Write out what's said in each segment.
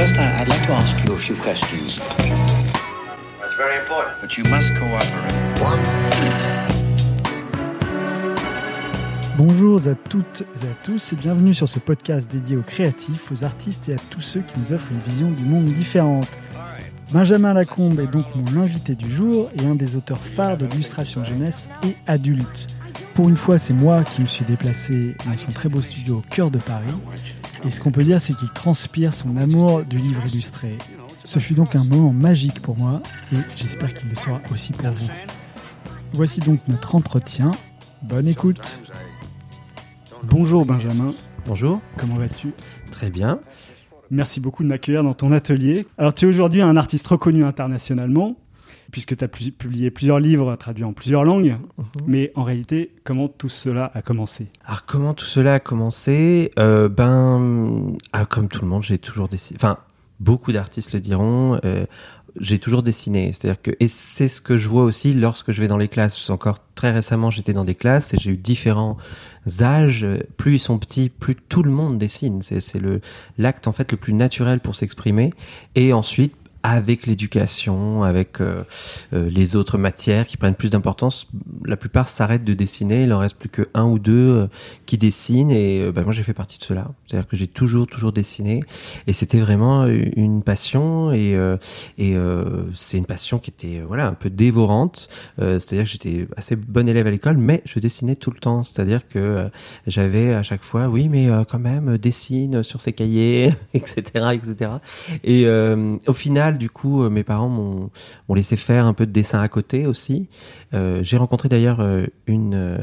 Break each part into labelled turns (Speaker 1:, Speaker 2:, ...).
Speaker 1: First, I'd like to ask you a few questions.
Speaker 2: That's very important.
Speaker 1: But you must cooperate.
Speaker 3: Bonjour à toutes et à tous et bienvenue sur ce podcast dédié aux créatifs, aux artistes et à tous ceux qui nous offrent une vision du monde différente. Benjamin Lacombe est donc mon invité du jour et un des auteurs phares de l'illustration jeunesse et adulte. Pour une fois, c'est moi qui me suis déplacé dans son très beau studio au cœur de Paris. Et ce qu'on peut dire, c'est qu'il transpire son amour du livre illustré. Ce fut donc un moment magique pour moi et j'espère qu'il le sera aussi pour vous. Voici donc notre entretien. Bonne écoute. Bonjour Benjamin,
Speaker 4: Bonjour,
Speaker 3: comment vas-tu?
Speaker 4: Très bien.
Speaker 3: Merci beaucoup de m'accueillir dans ton atelier. Alors tu es aujourd'hui un artiste reconnu internationalement, puisque tu as pu- publié plusieurs livres traduits en plusieurs langues, mais en réalité, comment tout cela a commencé?
Speaker 4: Alors comment tout cela a commencé? Euh, Ben, ah, comme tout le monde, j'ai toujours dessiné. Enfin, beaucoup d'artistes le diront. euh, j'ai toujours dessiné, c'est-à-dire que et c'est ce que je vois aussi lorsque je vais dans les classes. Encore très récemment, j'étais dans des classes et j'ai eu différents âges. Plus ils sont petits, plus tout le monde dessine. C'est c'est le l'acte en fait le plus naturel pour s'exprimer. Et ensuite, avec l'éducation, avec euh, euh, les autres matières qui prennent plus d'importance, la plupart s'arrêtent de dessiner. Il en reste plus que un ou deux euh, qui dessinent. Et bah, moi, j'ai fait partie de cela. C'est-à-dire que j'ai toujours, toujours dessiné. Et c'était vraiment une passion. Et, c'est une passion qui était voilà un peu dévorante. C'est-à-dire que j'étais assez bon élève à l'école, mais je dessinais tout le temps. C'est-à-dire que j'avais à chaque fois, oui, mais quand même, dessine sur ses cahiers, etc., etc. Et au final, du coup, euh, mes parents m'ont laissé faire un peu de dessin à côté aussi. Euh, J'ai rencontré d'ailleurs euh, une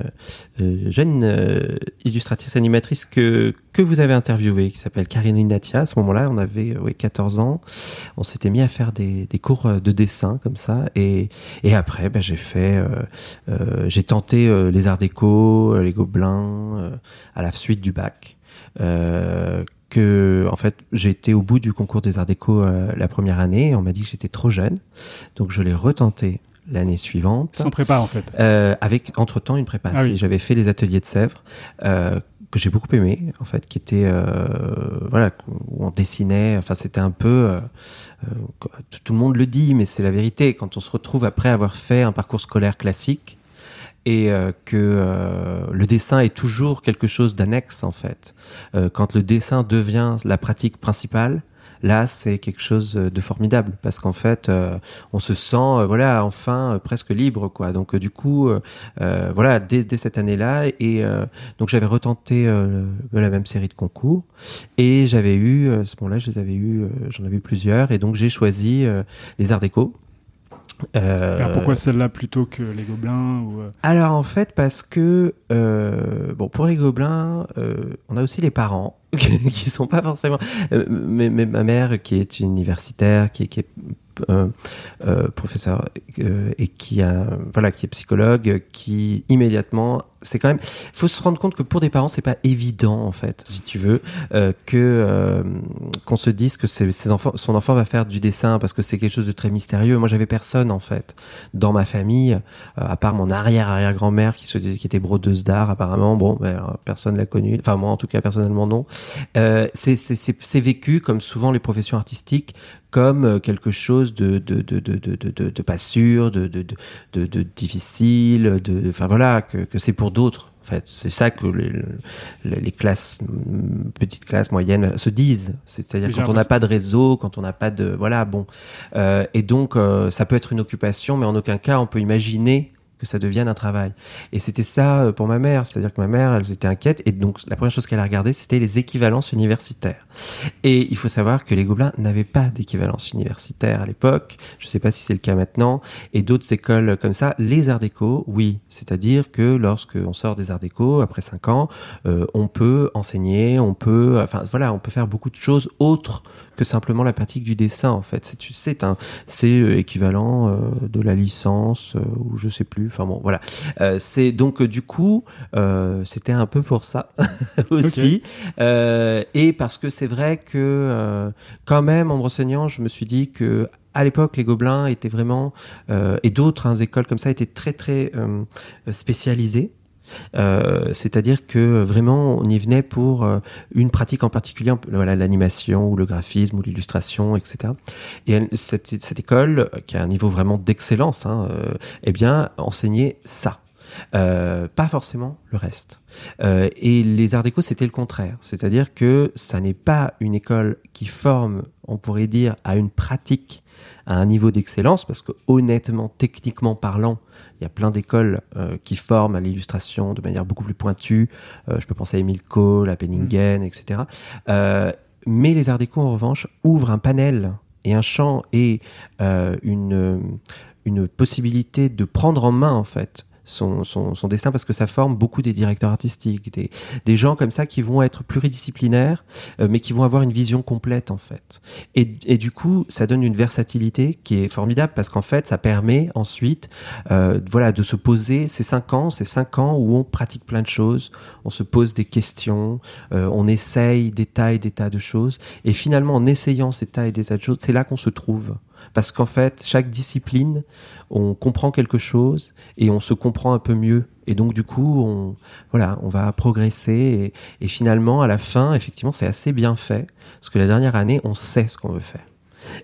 Speaker 4: jeune illustratrice animatrice que que vous avez interviewée, qui s'appelle Karine Natia. À ce moment-là, on avait euh, ouais, 14 ans. On s'était mis à faire des, cours de dessin comme ça. Et, et après, ben, j'ai fait, j'ai tenté les arts déco, les gobelins, à la suite du bac. Que en fait j'ai été au bout du concours des arts déco euh, la première année on m'a dit que j'étais trop jeune donc je l'ai retenté l'année suivante
Speaker 3: Sans prépa en fait.
Speaker 4: euh, avec entre temps une prépa.
Speaker 3: Ah oui.
Speaker 4: J'avais fait les ateliers de Sèvres euh, que j'ai beaucoup aimé en fait, qui était euh, voilà où on dessinait. Enfin c'était un peu euh, euh, tout, tout le monde le dit, mais c'est la vérité. Quand on se retrouve après avoir fait un parcours scolaire classique et euh, que euh, le dessin est toujours quelque chose d'annexe en fait. Euh, quand le dessin devient la pratique principale, là c'est quelque chose de formidable parce qu'en fait on se sent voilà enfin presque libre quoi. Donc du coup voilà dès, cette année-là et donc j'avais retenté la même série de concours et j'avais eu à ce moment-là eu j'en avais eu plusieurs et donc j'ai choisi les arts déco. Euh,
Speaker 3: Alors pourquoi celle-là plutôt que les gobelins ou, euh,
Speaker 4: alors en fait parce que euh, bon pour les gobelins euh, on a aussi les parents qui sont pas forcément mais, mais ma mère qui est universitaire qui est, qui est professeur euh, et qui a voilà qui est psychologue qui immédiatement c'est quand même faut se rendre compte que pour des parents c'est pas évident en fait si tu veux euh, que euh, qu'on se dise que ses, enfants son enfant va faire du dessin parce que c'est quelque chose de très mystérieux. Moi j'avais personne en fait dans ma famille euh, à part mon arrière arrière grand mère qui se qui était brodeuse d'art apparemment. Bon ben, alors, personne l'a connue. Enfin moi en tout cas personnellement non. Euh, c'est vécu comme souvent les professions artistiques comme euh, quelque chose de de de de pas sûr de difficile de enfin voilà que que c'est pour d'autres en fait c'est ça que les, classes mm, petites classes moyennes se disent c'est-à-dire quand on n'a pas de réseau quand on n'a pas de voilà bon euh, et donc euh, ça peut être une occupation mais en aucun cas on peut imaginer que ça devienne un travail. Et c'était ça euh, pour ma mère, c'est-à-dire que ma mère, elle était inquiète, et donc la première chose qu'elle a regardé, c'était les équivalences universitaires. Et il faut savoir que les Gobelins n'avaient pas d'équivalence universitaire à l'époque, je sais pas si c'est le cas maintenant, et d'autres écoles comme ça, les arts déco, oui. C'est-à-dire que lorsque on sort des arts déco, après cinq ans, euh, on peut enseigner, on peut, enfin voilà, on peut faire beaucoup de choses autres que simplement la pratique du dessin en fait. C'est c'est un c'est euh, équivalent euh, de la licence euh, ou je sais plus. Enfin bon voilà. Euh, c'est donc euh, du coup euh, c'était un peu pour ça aussi Euh, et parce que c'est vrai que euh, quand même en me renseignant je me suis dit que à l'époque, les Gobelins étaient vraiment, euh, et d'autres hein, écoles comme ça étaient très très euh, spécialisées. Euh, c'est-à-dire que vraiment on y venait pour euh, une pratique en particulier, voilà l'animation ou le graphisme ou l'illustration, etc. Et cette, école qui a un niveau vraiment d'excellence, hein, euh, eh bien enseignait ça. Pas forcément le reste. Et les Arts déco, c'était le contraire. C'est-à-dire que ça n'est pas une école qui forme, on pourrait dire, à une pratique à un niveau d'excellence, parce que honnêtement, techniquement parlant, il y a plein d'écoles euh, qui forment à l'illustration de manière beaucoup plus pointue. Euh, je peux penser à Emile Cole, à Penningen, etc. Euh, mais les Arts déco, en revanche, ouvrent un panel et un champ et une, une possibilité de prendre en main, en fait, son, son, destin parce que ça forme beaucoup des directeurs artistiques, des, des gens comme ça qui vont être pluridisciplinaires, euh, mais qui vont avoir une vision complète en fait. Et, et du coup, ça donne une versatilité qui est formidable parce qu'en fait, ça permet ensuite, euh, voilà, de se poser ces cinq ans, ces cinq ans où on pratique plein de choses, on se pose des questions, euh, on essaye des tas et des tas de choses, et finalement, en essayant ces tas et des tas de choses, c'est là qu'on se trouve. Parce qu'en fait, chaque discipline, on comprend quelque chose et on se comprend un peu mieux. Et donc, du coup, on, voilà, on va progresser. Et, finalement, à la fin, effectivement, c'est assez bien fait. Parce que la dernière année, on sait ce qu'on veut faire.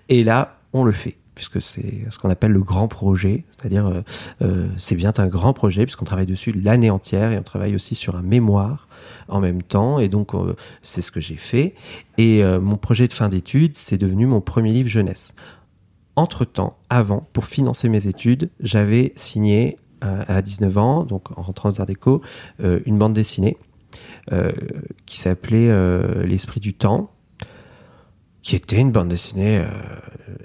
Speaker 4: Et là, on le fait. Puisque c'est ce qu'on appelle le grand projet. C'est-à-dire, euh, euh, c'est bien un grand projet, puisqu'on travaille dessus l'année entière et on travaille aussi sur un mémoire en même temps. Et donc, euh, c'est ce que j'ai fait. Et mon projet de fin d'études, c'est devenu mon premier livre jeunesse. Entre-temps, avant, pour financer mes études, j'avais signé euh, à 19 ans, donc en rentrant aux Arts Déco, euh, une bande dessinée euh, qui s'appelait euh, L'Esprit du Temps, qui était une bande dessinée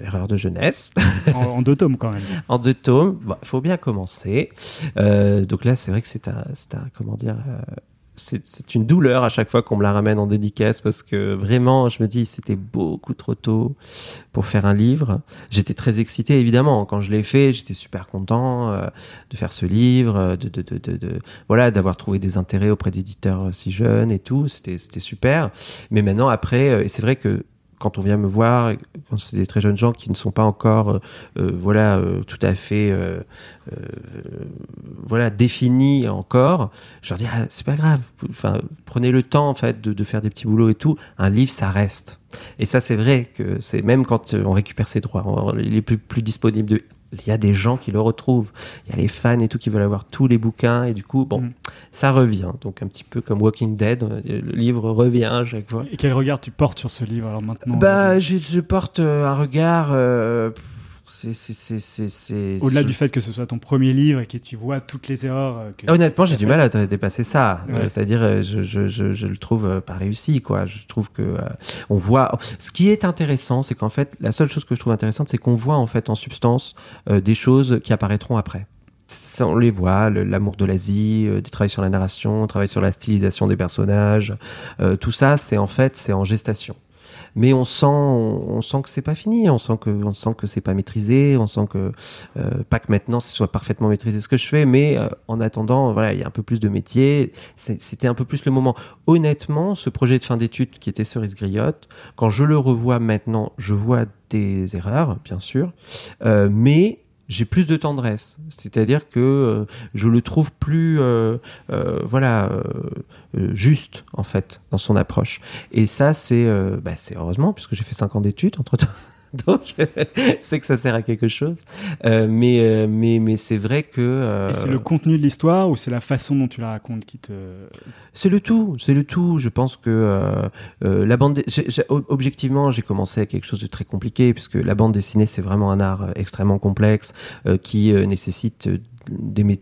Speaker 4: erreur de jeunesse,
Speaker 3: en, en deux tomes quand même.
Speaker 4: en deux tomes. Il faut bien commencer. Donc là, c'est vrai que c'est un, un, comment dire, c'est une douleur à chaque fois qu'on me la ramène en dédicace parce que vraiment, je me dis, c'était beaucoup trop tôt pour faire un livre. J'étais très excité, évidemment. Quand je l'ai fait, j'étais super content euh, de faire ce livre, euh, de, de, de, de, voilà, d'avoir trouvé des intérêts auprès d'éditeurs euh, si jeunes et tout. C'était, super. Mais maintenant, après, et c'est vrai que quand on vient me voir, quand c'est des très jeunes gens qui ne sont pas encore, euh, euh, voilà, euh, tout à fait, voilà, définis encore, je leur dis, ah, c'est pas grave. Enfin, prenez le temps, en fait, de, faire des petits boulots et tout. Un livre, ça reste. Et ça, c'est vrai que c'est même quand on récupère ses droits, il est plus, plus disponible. De, il y a des gens qui le retrouvent. Il y a les fans et tout qui veulent avoir tous les bouquins. Et du coup, bon,
Speaker 3: Mm.
Speaker 4: ça revient. Donc, un petit peu comme Walking Dead, euh, le livre revient à chaque fois.
Speaker 3: Et quel regard tu portes sur ce livre alors maintenant?
Speaker 4: Bah, je, je porte euh, un regard. euh,
Speaker 3: Au-delà du fait que ce soit ton premier livre et que tu vois toutes les erreurs euh, que...
Speaker 4: Honnêtement, j'ai du mal à dé- dépasser ça.
Speaker 3: Ouais.
Speaker 4: Euh, c'est-à-dire, euh, je, je, je, je le trouve pas réussi, quoi. Je trouve que euh, on voit. Ce qui est intéressant, c'est qu'en fait, la seule chose que je trouve intéressante, c'est qu'on voit en fait en substance euh, des choses qui apparaîtront après. Ça, on les voit, le- l'amour de l'Asie, euh, des travaux sur la narration, travail sur la stylisation des personnages, euh, tout ça, c'est en fait, c'est en gestation. Mais on sent, on, sent que c'est pas fini, on sent que, on sent que c'est pas maîtrisé, on sent que euh, pas que maintenant ce soit parfaitement maîtrisé ce que je fais, mais euh, en attendant, voilà, il y a un peu plus de métier. C'était un peu plus le moment. Honnêtement, ce projet de fin d'études qui était Cerise Griotte, quand je le revois maintenant, je vois des erreurs, bien sûr, euh, mais j'ai plus de tendresse. C'est-à-dire que euh, je le trouve plus, euh, euh, voilà, euh, euh, juste en fait dans son approche. Et ça, c'est, bah, c'est heureusement puisque j'ai fait cinq ans d'études entre temps. Donc, c'est que ça sert à quelque chose. Euh, mais, euh, mais, mais c'est vrai que. euh,
Speaker 3: c'est le contenu de l'histoire ou c'est la façon dont tu la racontes qui te...
Speaker 4: c'est le tout, c'est le tout. Je pense que euh, la bande, ob- objectivement, j'ai commencé à quelque chose de très compliqué puisque la bande dessinée c'est vraiment un art extrêmement complexe qui nécessite des ma-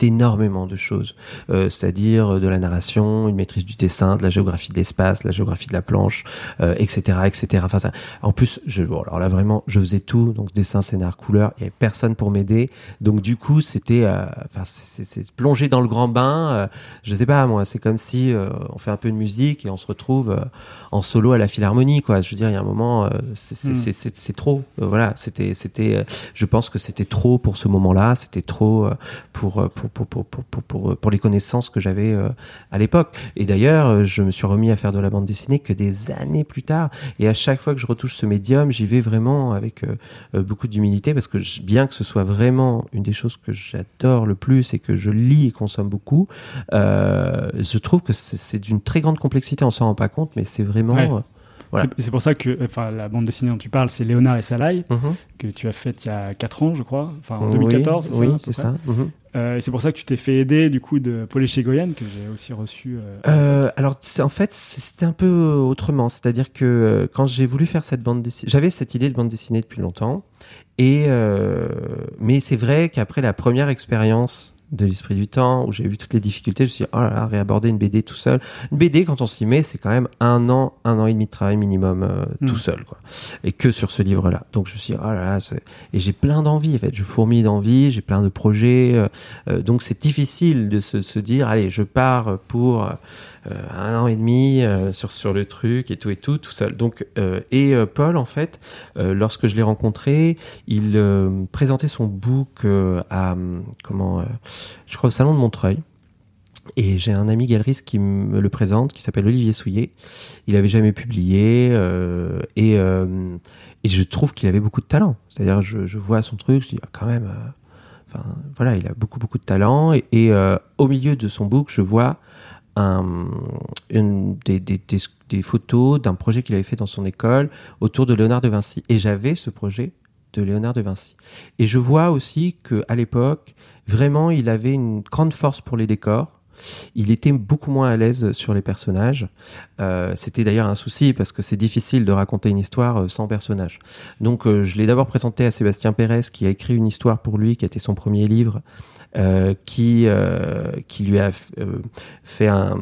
Speaker 4: d'énormément de choses, Euh, c'est-à-dire euh, de la narration, une maîtrise du dessin, de la géographie de l'espace, la géographie de la planche, euh, etc., etc. Enfin, ça, en plus, je, bon, alors là vraiment, je faisais tout, donc dessin, scénar, couleur, il y avait personne pour m'aider, donc du coup, c'était, euh, enfin, c'est plonger dans le grand bain. euh, je sais pas, moi, c'est comme si euh, on fait un peu de musique et on se retrouve euh, en solo à la philharmonie, quoi. Je veux dire, il y a un moment, euh, c'est trop. Euh, voilà, c'était, c'était. euh, je pense que c'était trop pour ce moment-là. C'était trop euh, pour, euh, pour pour, pour, pour, pour, pour, pour, les connaissances que j'avais euh, à l'époque. Et d'ailleurs, euh, je me suis remis à faire de la bande dessinée que des années plus tard. Et à chaque fois que je retouche ce médium, j'y vais vraiment avec euh, euh, beaucoup d'humilité parce que bien que ce soit vraiment une des choses que j'adore le plus et que je lis et consomme beaucoup, euh, je trouve que c'est d'une très grande complexité. On s'en rend pas compte, mais c'est vraiment.
Speaker 5: Ouais.
Speaker 4: euh, Voilà.
Speaker 5: C'est- pour ça que enfin, la bande dessinée dont tu parles, c'est Léonard et Salaï,
Speaker 4: mhm.
Speaker 5: que tu as faite il y a 4 ans, je crois. Enfin, en
Speaker 4: Oui,
Speaker 5: 2014, c'est ça
Speaker 4: Oui, c'est ça.
Speaker 5: Euh, et c'est pour ça que tu t'es fait aider du coup de Paul Echegoyen, que j'ai aussi reçu. euh,
Speaker 4: Euh, alors, en fait, c'était un peu autrement. C'est-à-dire que quand j'ai voulu faire cette bande dessinée, j'avais cette idée de bande dessinée depuis longtemps. Et mais c'est vrai qu'après la première expérience de l'esprit du temps, où j'ai vu toutes les difficultés, je me suis dit, oh là là, réaborder une BD tout seul. Une BD, quand on s'y met, c'est quand même un an, un an et demi de travail minimum euh, tout
Speaker 5: Mm.
Speaker 4: seul, quoi. Et que sur ce livre-là. Donc je me suis dit, oh là là, c'est- et j'ai plein d'envie, en fait. Je fourmille d'envie, j'ai plein de projets. euh, euh, donc c'est difficile de se, se dire, allez, je pars pour euh, un an et demi euh, sur, sur le truc et tout et tout, tout seul. Donc, euh, et euh, Paul, en fait, euh, lorsque je l'ai rencontré, il euh, présentait son book euh, à, comment, euh, je crois, au Salon de Montreuil. Et j'ai un ami galeriste qui me le présente, qui s'appelle Olivier Souillet. Il avait jamais publié euh, et, euh, et je trouve qu'il avait beaucoup de talent. C'est-à-dire, je, vois son truc, je dis ah, quand même. euh, voilà, il a beaucoup beaucoup de talent et, et, euh, au milieu de son book, je vois un, une, des, des, des, des photos d'un projet qu'il avait fait dans son école autour de Léonard de Vinci. Et j'avais ce projet de Léonard de Vinci. Et je vois aussi que à l'époque, vraiment, il avait une grande force pour les décors. Il était beaucoup moins à l'aise sur les personnages. Euh, C'était d'ailleurs un souci parce que c'est difficile de raconter une histoire euh, sans personnage. Donc, euh, je l'ai d'abord présenté à Sébastien Pérez, qui a écrit une histoire pour lui, qui a été son premier livre, euh, qui euh, qui lui a euh, fait un,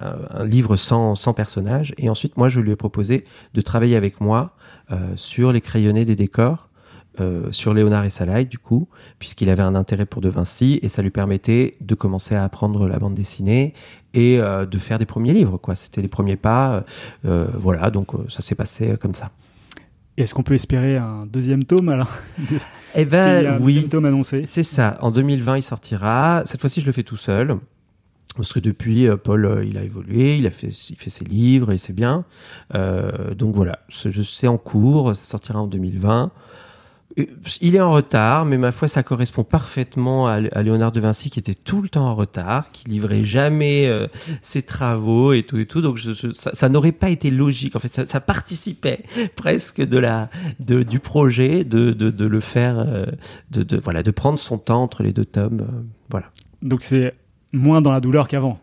Speaker 4: un- livre sans sans personnage. Et ensuite, moi, je lui ai proposé de travailler avec moi euh, sur les crayonnés des décors. euh, sur Léonard et Salaï, du coup, puisqu'il avait un intérêt pour De Vinci, et ça lui permettait de commencer à apprendre la bande dessinée et de faire des premiers livres, quoi. C'était les premiers pas. voilà, donc ça s'est passé comme ça.
Speaker 5: Est-ce qu'on peut espérer un deuxième tome alors
Speaker 4: Eh
Speaker 5: Parce qu'il y a un
Speaker 4: ben, oui.
Speaker 5: tome annoncé.
Speaker 4: C'est ça. En 2020, il sortira. Cette fois-ci, je le fais tout seul. Parce que depuis, euh, Paul, euh, il a évolué, il a fait, il fait ses livres et c'est bien. Euh, donc voilà, c'est en cours, ça sortira en 2020. Et Il est en retard, mais ma foi, ça correspond parfaitement à, à Léonard de Vinci qui était tout le temps en retard, qui livrait jamais euh, ses travaux et tout et tout. Donc je- je- ça, ça n'aurait pas été logique. En fait, ça, ça participait presque de la, de, du projet de, de, de le faire, euh, de, de voilà, de prendre son temps entre les deux tomes. euh, voilà.
Speaker 5: Donc c'est moins dans la douleur qu'avant.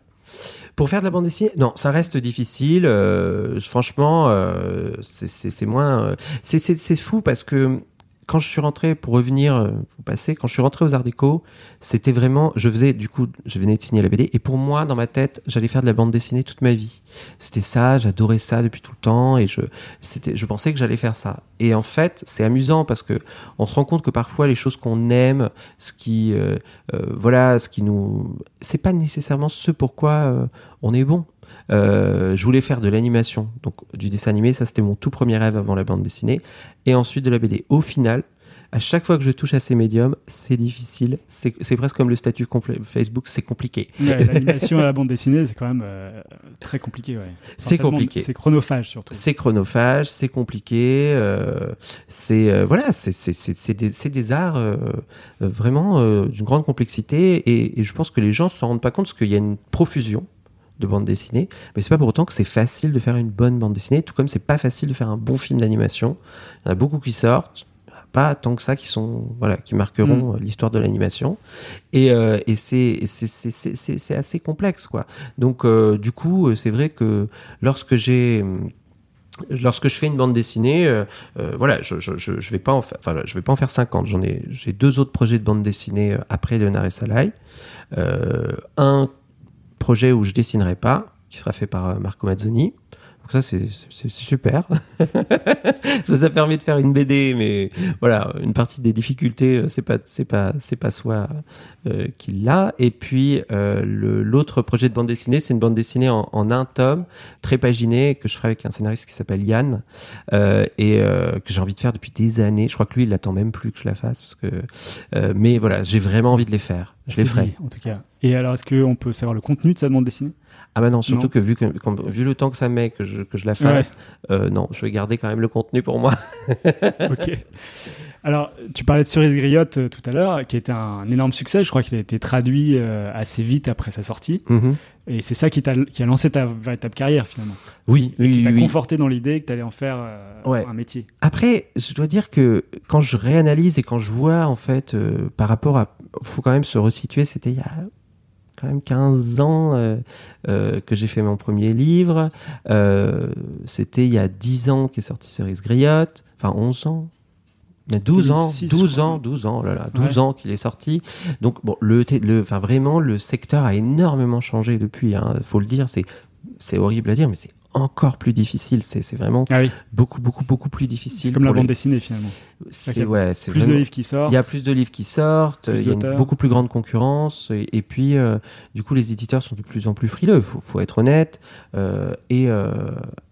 Speaker 4: Pour faire de la bande dessinée, non, ça reste difficile. euh, franchement, euh, c'est- moins. euh, c'est fou parce que quand je suis rentré, pour revenir euh, au quand je suis rentré aux Arts Déco, c'était vraiment. Je faisais, du coup, je venais de signer la BD, et pour moi, dans ma tête, j'allais faire de la bande dessinée toute ma vie. C'était ça, j'adorais ça depuis tout le temps, et je, c'était, je pensais que j'allais faire ça. Et en fait, c'est amusant parce que on se rend compte que parfois les choses qu'on aime, ce qui, euh, euh, voilà, ce qui nous, c'est pas nécessairement ce pourquoi euh, on est bon. Euh, je voulais faire de l'animation, donc du dessin animé, ça c'était mon tout premier rêve avant la bande dessinée, et ensuite de la BD. Au final, à chaque fois que je touche à ces médiums, c'est difficile, c'est presque comme le statut Facebook, c'est compliqué.
Speaker 5: Ouais, L'animation à la bande dessinée, c'est quand même euh, très compliqué. Ouais. Enfin,
Speaker 4: C'est compliqué.
Speaker 5: C'est chronophage surtout.
Speaker 4: C'est chronophage, c'est compliqué, euh, c'est euh, voilà, c'est des, arts vraiment d'une grande complexité et, et je pense que les gens se rendent pas compte parce qu'il y a une profusion de bandes dessinées, mais c'est pas pour autant que c'est facile de faire une bonne bande dessinée, tout comme c'est pas facile de faire un bon film d'animation. Il y en a beaucoup qui sortent, pas tant que ça qui sont voilà qui marqueront euh, l'histoire de l'animation et, euh, et c'est c'est assez complexe quoi. Donc euh, du coup c'est vrai que lorsque j'ai lorsque je fais une bande dessinée, euh, euh, voilà, je, je, je, je vais pas en faire, enfin, je vais pas en faire 50. J'en ai, j'ai deux autres projets de bande dessinée après Léonard et Salaï. Euh, un projet où je dessinerai pas, qui sera fait par euh, Marco Mazzoni. Donc ça, c'est super. ça, ça permet de faire une BD, mais voilà, une partie des difficultés, euh, c'est pas, c'est pas, c'est pas soi euh, qui l'a. Et puis euh, l'autre projet de bande dessinée, c'est une bande dessinée en, en un tome, très paginé, que je ferai avec un scénariste qui s'appelle Yann euh, et que j'ai envie de faire depuis des années. Je crois que lui, il attend même plus que je la fasse, parce que. mais voilà, j'ai vraiment envie de les faire. Je les ferai.
Speaker 5: dit, en tout cas. Et alors, est-ce qu'on peut savoir le contenu de sa bande dessinée?
Speaker 4: Ah bah non, surtout
Speaker 5: Non.
Speaker 4: que vu, que comme- vu le temps que ça met que je, que je la fasse, euh, non, je vais garder quand même le contenu pour moi.
Speaker 5: Ok. Alors, tu parlais de Cerise Griotte euh, tout à l'heure, qui était un énorme succès. Je crois qu'il a été traduit euh, assez vite après sa sortie.
Speaker 4: Mhm.
Speaker 5: Et c'est ça qui, t'a- qui a lancé ta véritable carrière, finalement.
Speaker 4: Oui,
Speaker 5: Qui
Speaker 4: oui,
Speaker 5: t'a
Speaker 4: oui.
Speaker 5: conforté dans l'idée que tu allais en faire
Speaker 4: Ouais.
Speaker 5: un métier.
Speaker 4: Après, je dois dire que quand je réanalyse et quand je vois, en fait, par rapport à. faut quand même se resituer, c'était il y a quand même 15 ans euh, euh, que j'ai fait mon premier livre. Euh, c'était il y a 10 ans qu'est sorti Cerise Griotte. Enfin, 11 ans. Il y a 12 ans,
Speaker 5: 2006,
Speaker 4: 12
Speaker 5: je
Speaker 4: ans,
Speaker 5: crois.
Speaker 4: 12 ans, oh là là, 12
Speaker 5: Ouais.
Speaker 4: ans qu'il est sorti. Donc, bon, le, le, enfin, vraiment, le secteur a énormément changé depuis, hein, faut le dire, c'est, c'est horrible à dire, mais c'est encore plus difficile. C'est, vraiment
Speaker 5: Ah oui,
Speaker 4: beaucoup, beaucoup, beaucoup plus difficile.
Speaker 5: comme la
Speaker 4: les-
Speaker 5: bande dessinée, finalement.
Speaker 4: c'est ouais, c'est
Speaker 5: Plus de livres qui sortent.
Speaker 4: Il y a plus de livres qui sortent, il y a une beaucoup plus grande concurrence, et, et puis euh, du coup les éditeurs sont de plus en plus frileux. Faut, faut être honnête. euh, et euh,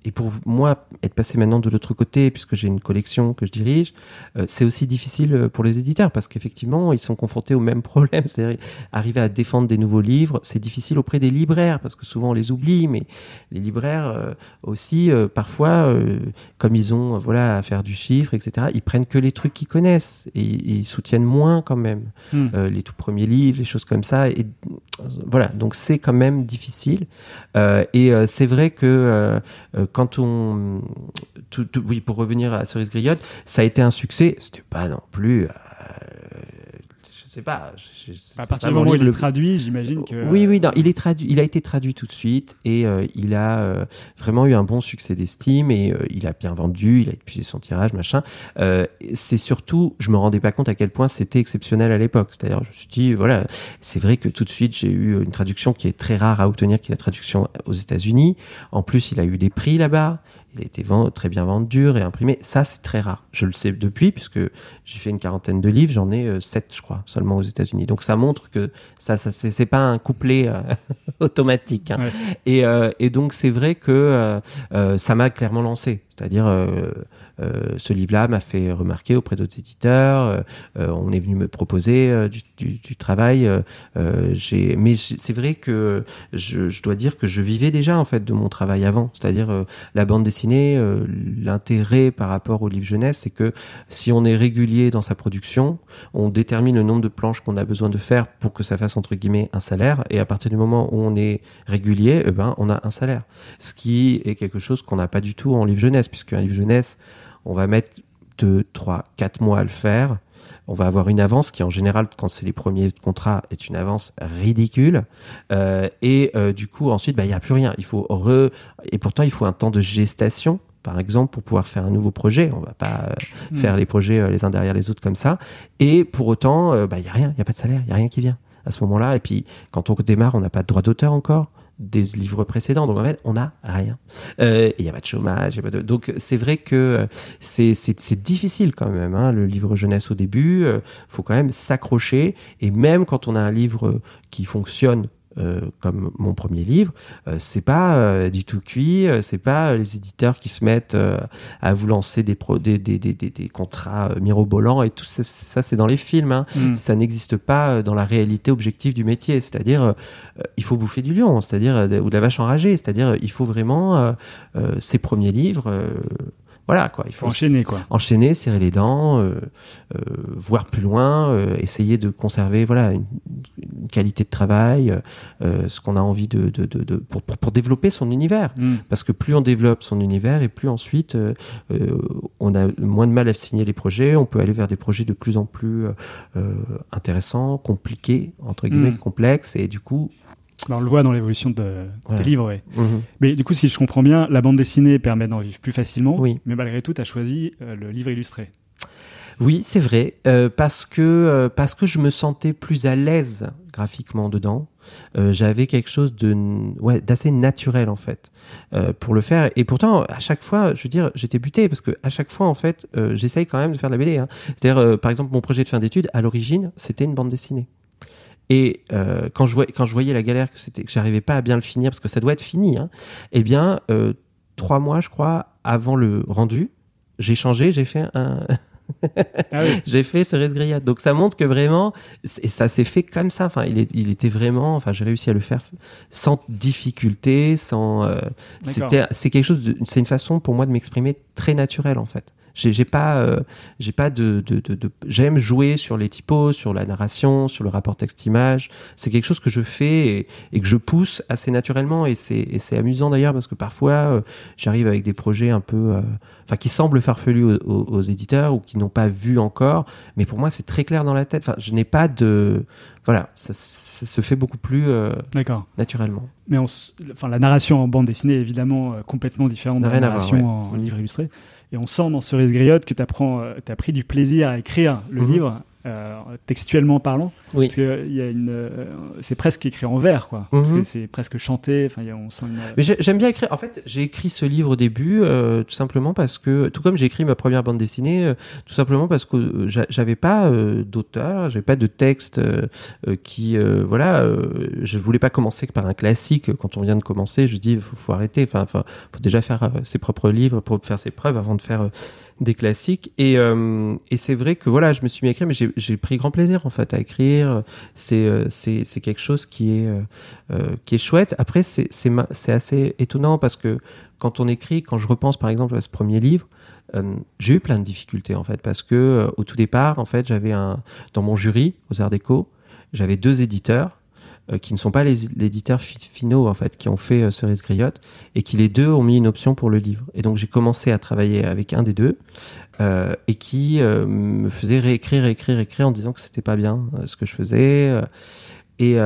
Speaker 4: et pour moi, être passé maintenant de l'autre côté, puisque j'ai une collection que je dirige, euh, c'est aussi difficile euh, pour les éditeurs parce qu'effectivement ils sont confrontés au même problème. C'est-à-dire arriver à défendre des nouveaux livres, c'est difficile auprès des libraires parce que souvent on les oublie, mais les libraires euh, aussi euh, parfois, comme ils ont voilà à faire du chiffre, etc. Ils prennent que les trucs qu'ils connaissent et, ils soutiennent moins quand même
Speaker 5: Hmm.
Speaker 4: les tout premiers livres, les choses comme ça. Et voilà, donc c'est quand même difficile. Et c'est vrai que quand on, oui, pour revenir à Cerise Griotte, ça a été un succès. C'était pas non plus. Euh, sais pas. je-
Speaker 5: À
Speaker 4: pas
Speaker 5: partir du moment où il est
Speaker 4: le-
Speaker 5: traduit, j'imagine que.
Speaker 4: oui, oui, non, il, est traduit, il a été traduit tout de suite et euh, il a euh, vraiment eu un bon succès d'estime et euh, il a bien vendu, il a épuisé son tirage, machin. Euh, c'est surtout, je me rendais pas compte à quel point c'était exceptionnel à l'époque. C'est-à-dire, je me suis dit, voilà, c'est vrai que tout de suite j'ai eu une traduction qui est très rare à obtenir, qui est la traduction aux États-Unis. En plus, il a eu des prix là-bas. Il a été vend- très bien vendu, réimprimé. Ça, c'est très rare. Je le sais depuis, puisque j'ai fait une quarantaine de livres. J'en ai euh, sept, je crois, seulement aux États-Unis. Donc, ça montre que ça, ça c'est pas un couplet euh, automatique. hein.
Speaker 5: Ouais.
Speaker 4: Et, euh, et donc, c'est vrai que euh, ça m'a clairement lancé. C'est-à-dire, ce livre-là m'a fait remarquer auprès d'autres éditeurs. Euh, euh, on est venu me proposer euh, du, du- du travail. Euh, euh, j'ai, mais c'est vrai que je, je dois dire que je vivais déjà en fait de mon travail avant. C'est-à-dire euh, la bande dessinée, euh, l'intérêt par rapport au livre jeunesse, c'est que si on est régulier dans sa production, on détermine le nombre de planches qu'on a besoin de faire pour que ça fasse entre guillemets un salaire. Et à partir du moment où on est régulier, eh ben, on a un salaire. Ce qui est quelque chose qu'on n'a pas du tout en livre jeunesse, puisque un livre jeunesse, on va mettre 2, 3, 4 mois à le faire. On va avoir une avance qui, en général, quand c'est les premiers contrats, est une avance ridicule. Euh, et euh, du coup, ensuite, bah, il n'y a plus rien. Il faut re... Et pourtant, il faut un temps de gestation, par exemple, pour pouvoir faire un nouveau projet. On va pas euh,
Speaker 5: Hmm.
Speaker 4: faire les projets euh, les uns derrière les autres comme ça. Et pour autant, euh, bah, il n'y a rien. Il n'y a pas de salaire. Il n'y a rien qui vient à ce moment-là. Et puis, quand on démarre, on n'a pas de droit d'auteur encore des livres précédents. Donc, en fait, on n'a rien. Euh, il n'y a pas de chômage. a pas de... Donc, c'est vrai que euh, c'est difficile quand même, hein, le livre jeunesse au début. Il faut quand même s'accrocher. Et même quand on a un livre qui fonctionne, euh, comme mon premier livre, euh, c'est pas euh, du tout cuit, euh, c'est pas euh, les éditeurs qui se mettent euh, à vous lancer des, pro- des, des, des, des, des contrats euh, mirobolants et tout ça, ça c'est dans les films. Hein.
Speaker 5: Hmm.
Speaker 4: Ça n'existe pas euh, dans la réalité objective du métier. C'est-à-dire, euh, euh, il faut bouffer du lion, c'est-à-dire euh, ou de la vache enragée. C'est-à-dire, euh, il faut vraiment euh, euh, ces premiers livres. Voilà quoi, il
Speaker 5: Faut enchaîner, quoi.
Speaker 4: enchaîner, serrer les dents, euh, euh, voir plus loin, euh, essayer de conserver voilà une, une qualité de travail, ce qu'on a envie de, de, de, de- pour, pour, pour développer son univers.
Speaker 5: Hmm.
Speaker 4: Parce que plus on développe son univers et plus ensuite on a moins de mal à signer les projets, on peut aller vers des projets de plus en plus intéressants, compliqués entre guillemets,
Speaker 5: Mm.
Speaker 4: complexes et du coup.
Speaker 5: Bah, on le voit dans l'évolution de
Speaker 4: Voilà.
Speaker 5: tes livres, ouais.
Speaker 4: mhm.
Speaker 5: Mais du coup, si je comprends bien, la bande dessinée permet d'en vivre plus facilement.
Speaker 4: Oui.
Speaker 5: Mais malgré tout, tu as choisi euh, le livre illustré.
Speaker 4: Oui, c'est vrai, euh, parce que euh, parce que je me sentais plus à l'aise graphiquement dedans. J'avais quelque chose de ouais d'assez naturel en fait pour le faire. Et pourtant, à chaque fois, je veux dire, j'étais buté parce que à chaque fois, en fait, j'essaye quand même de faire de la BD. Hein. C'est-à-dire, par exemple, mon projet de fin d'études, à l'origine, c'était une bande dessinée. Et euh, quand, je voyais, quand je voyais la galère que c'était, que j'arrivais pas à bien le finir parce que ça doit être fini, hein, eh bien, euh, trois mois, je crois, avant le rendu, j'ai changé, j'ai fait un,
Speaker 5: Ah oui.
Speaker 4: j'ai fait Cerise Grillade. Donc ça montre que vraiment, et ça s'est fait comme ça. Enfin, il, est- il était vraiment, enfin, j'ai réussi à le faire sans difficulté, sans. euh, c'était, c'est quelque chose, de- c'est une façon pour moi de m'exprimer très naturelle en fait. J'ai, pas, euh, j'ai pas de, de, de, de- j'aime jouer sur les typos, sur la narration, sur le rapport texte-image. C'est quelque chose que je fais et, et que je pousse assez naturellement et c'est, amusant d'ailleurs parce que parfois euh, j'arrive avec des projets un peu, euh, enfin qui semblent farfelus aux, aux- aux éditeurs ou qui n'ont pas vu encore, mais pour moi c'est très clair dans la tête. Enfin, je n'ai pas de, voilà, ça, ça se fait beaucoup plus euh,
Speaker 5: D'accord.
Speaker 4: naturellement.
Speaker 5: Mais on enfin, la narration en bande dessinée est évidemment euh, complètement différente de la narration en livre illustré. Et on sent dans Cerise Griotte que tu as pris du plaisir à écrire le
Speaker 4: Mhm.
Speaker 5: livre, euh, textuellement parlant.
Speaker 4: Oui.
Speaker 5: Euh, euh, c'est presque écrit en vers, quoi.
Speaker 4: Mhm.
Speaker 5: c'est presque chanté. Enfin, on sent une.
Speaker 4: J'aime bien écrire. En fait, j'ai écrit ce livre au début, euh, tout simplement parce que, tout comme j'ai écrit ma première bande dessinée, euh, tout simplement parce que j'a- j'avais pas d'auteur, j'avais pas de texte qui, voilà, je voulais pas commencer que par un classique. Quand on vient de commencer, je dis, faut, faut arrêter. Enfin, faut déjà faire ses propres livres pour faire ses preuves avant de faire des classiques. Et, euh, et c'est vrai que voilà, je me suis mis à écrire, mais j'ai pris grand plaisir en fait à écrire. C'est euh, quelque chose qui est euh, qui est chouette. Après, c'est c'est assez étonnant parce que quand on écrit, quand je repense par exemple à ce premier livre, j'ai eu plein de difficultés en fait parce que au tout départ, en fait, j'avais un dans mon jury aux Arts Déco, j'avais deux éditeurs euh, qui ne sont pas les éditeurs fi- finaux en fait qui ont fait euh, Cerise Griotte et qui les deux ont mis une option pour le livre. Et donc j'ai commencé à travailler avec un des deux euh, et qui me faisait réécrire, écrire, écrire en disant que c'était pas bien ce que je faisais. et,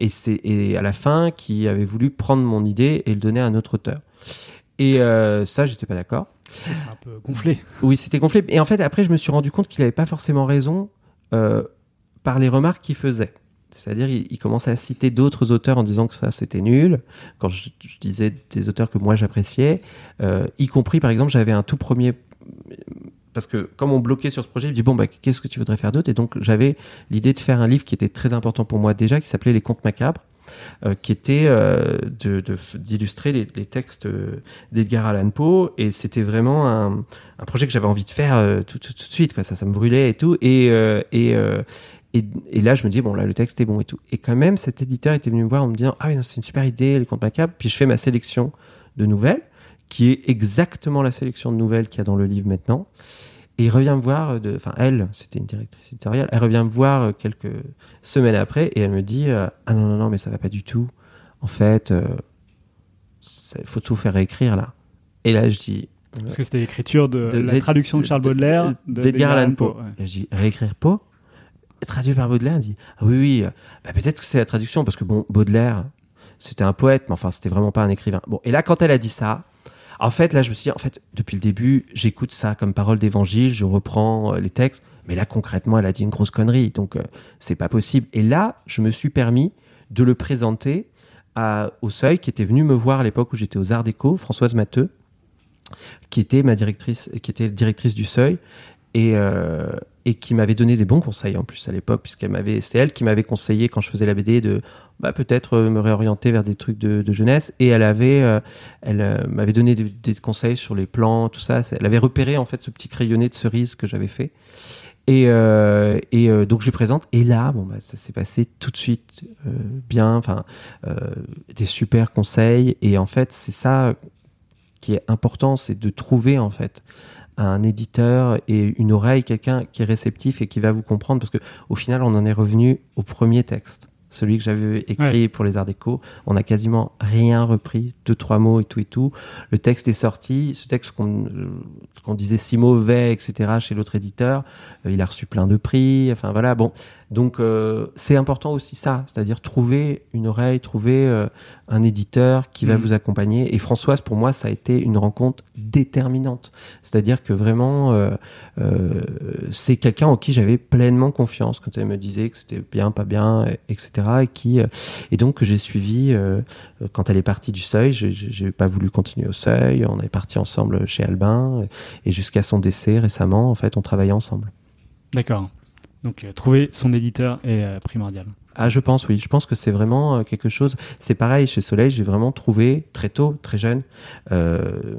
Speaker 4: et c'est et à la fin qui avait voulu prendre mon idée et le donner à un autre auteur. Et ça, j'étais pas d'accord.
Speaker 5: C'est un peu gonflé.
Speaker 4: Oui, c'était gonflé. Et en fait, après, je me suis rendu compte qu'il avait pas forcément raison par les remarques qu'il faisait. C'est-à-dire, il, il commençait à citer d'autres auteurs en disant que ça, c'était nul. Quand je, disais des auteurs que moi j'appréciais, euh, y compris, par exemple, j'avais un tout premier. Parce que comme on bloquait sur ce projet, il me dit bon bah qu'est-ce que tu voudrais faire d'autre? Et donc j'avais l'idée de faire un livre qui était très important pour moi déjà, qui s'appelait Les Contes macabres, euh, qui était euh, d'illustrer les, textes d'Edgar Allan Poe, et c'était vraiment un, projet que j'avais envie de faire tout, de suite, quoi. Ça, me brûlait et tout. Et, et, et là, je me dis, bon, là, le texte est bon et tout. Et quand même, cet éditeur était venu me voir en me disant, ah oui, c'est une super idée, les contes macabres. Puis je fais ma sélection de nouvelles, qui est exactement la sélection de nouvelles qu'il y a dans le livre maintenant. Et il revient me voir, de, enfin, elle, c'était une directrice éditoriale, elle revient me voir euh, quelques semaines après et elle me dit, euh, ah non, non, non, mais ça va pas du tout. En fait, euh, il faut tout faire réécrire là. Et là, je dis,
Speaker 5: Parce que c'était l'écriture de,
Speaker 4: De-
Speaker 5: la traduction de Charles Baudelaire de-
Speaker 4: d'Edgar Allan Poe.
Speaker 5: ouais.
Speaker 4: Et Je dis réécrire Poe? Traduit par Baudelaire dit ah oui, oui, euh, bah, peut-être que c'est la traduction parce que bon, Baudelaire, c'était un poète, mais enfin, c'était vraiment pas un écrivain. Bon, et là, quand elle a dit ça, en fait, là, je me suis dit, en fait, depuis le début, j'écoute ça comme parole d'évangile, je reprends euh, les textes, mais là, concrètement, elle a dit une grosse connerie, donc euh, c'est pas possible. Et là, je me suis permis de le présenter au Seuil, qui était venu me voir à l'époque où j'étais aux Arts Déco, Françoise Matteux, qui était ma directrice, qui était directrice du Seuil, et, et qui m'avait donné des bons conseils en plus à l'époque, puisqu'elle m'avait, c'est elle qui m'avait conseillé quand je faisais la BD de bah, peut-être euh, me réorienter vers des trucs de, jeunesse, et elle avait, euh, elle euh, m'avait donné des, conseils sur les plans, tout ça. Elle avait repéré en fait ce petit crayonné de cerise que j'avais fait. Et, donc je lui présente. Et là, bon, bah, ça s'est passé tout de suite bien. Enfin, des super conseils. Et en fait, c'est ça qui est important, c'est de trouver en fait un éditeur et une oreille, quelqu'un qui est réceptif et qui va vous comprendre, parce que au final, on en est revenu au premier texte, celui que j'avais écrit pour les Arts Déco. On a quasiment rien repris, deux trois mots et tout et tout. Le texte est sorti, ce texte qu'on euh, disait si mauvais, etc. Chez l'autre éditeur, euh, il a reçu plein de prix. Enfin voilà, bon. Donc euh, c'est important aussi ça, c'est-à-dire trouver une oreille, trouver euh, un éditeur qui va
Speaker 5: Mhm.
Speaker 4: vous accompagner. Et Françoise, pour moi, ça a été une rencontre déterminante. C'est-à-dire que vraiment, euh, euh, c'est quelqu'un en qui j'avais pleinement confiance quand elle me disait que c'était bien, pas bien, et- etc. Et qui, euh, et donc que j'ai suivi euh, quand elle est partie du Seuil. J'ai pas voulu continuer au Seuil. On est parti ensemble chez Albin et jusqu'à son décès récemment, en fait, on travaillait ensemble.
Speaker 5: D'accord. Donc euh, trouver son éditeur est euh, primordial.
Speaker 4: Ah, je pense, oui. Je pense que c'est vraiment euh, quelque chose. C'est pareil chez Soleil. J'ai vraiment trouvé très tôt, très jeune, euh,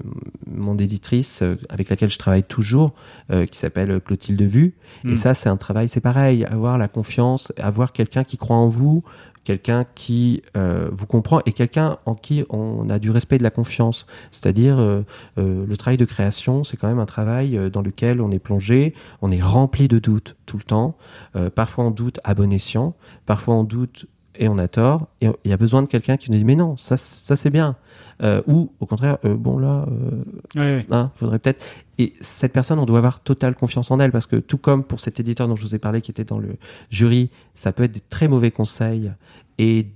Speaker 4: mon éditrice euh, avec laquelle je travaille toujours, euh, qui s'appelle Clotilde Vue. Et ça, c'est un travail. C'est pareil. Avoir la confiance, avoir quelqu'un qui croit en vous, quelqu'un qui euh, vous comprend et quelqu'un en qui on a du respect et de la confiance. C'est-à-dire euh, euh, le travail de création, c'est quand même un travail dans lequel on est plongé, on est rempli de doutes tout le temps. Parfois on doute à bon escient, parfois on doute et on a tort. Et il y a besoin de quelqu'un qui nous dit mais non, ça, ça c'est bien. Euh, ou au contraire, euh, bon là, euh. Hein, faudrait peut-être. Et cette personne, on doit avoir totale confiance en elle parce que tout comme pour cet éditeur dont je vous ai parlé qui était dans le jury, ça peut être des très mauvais conseils et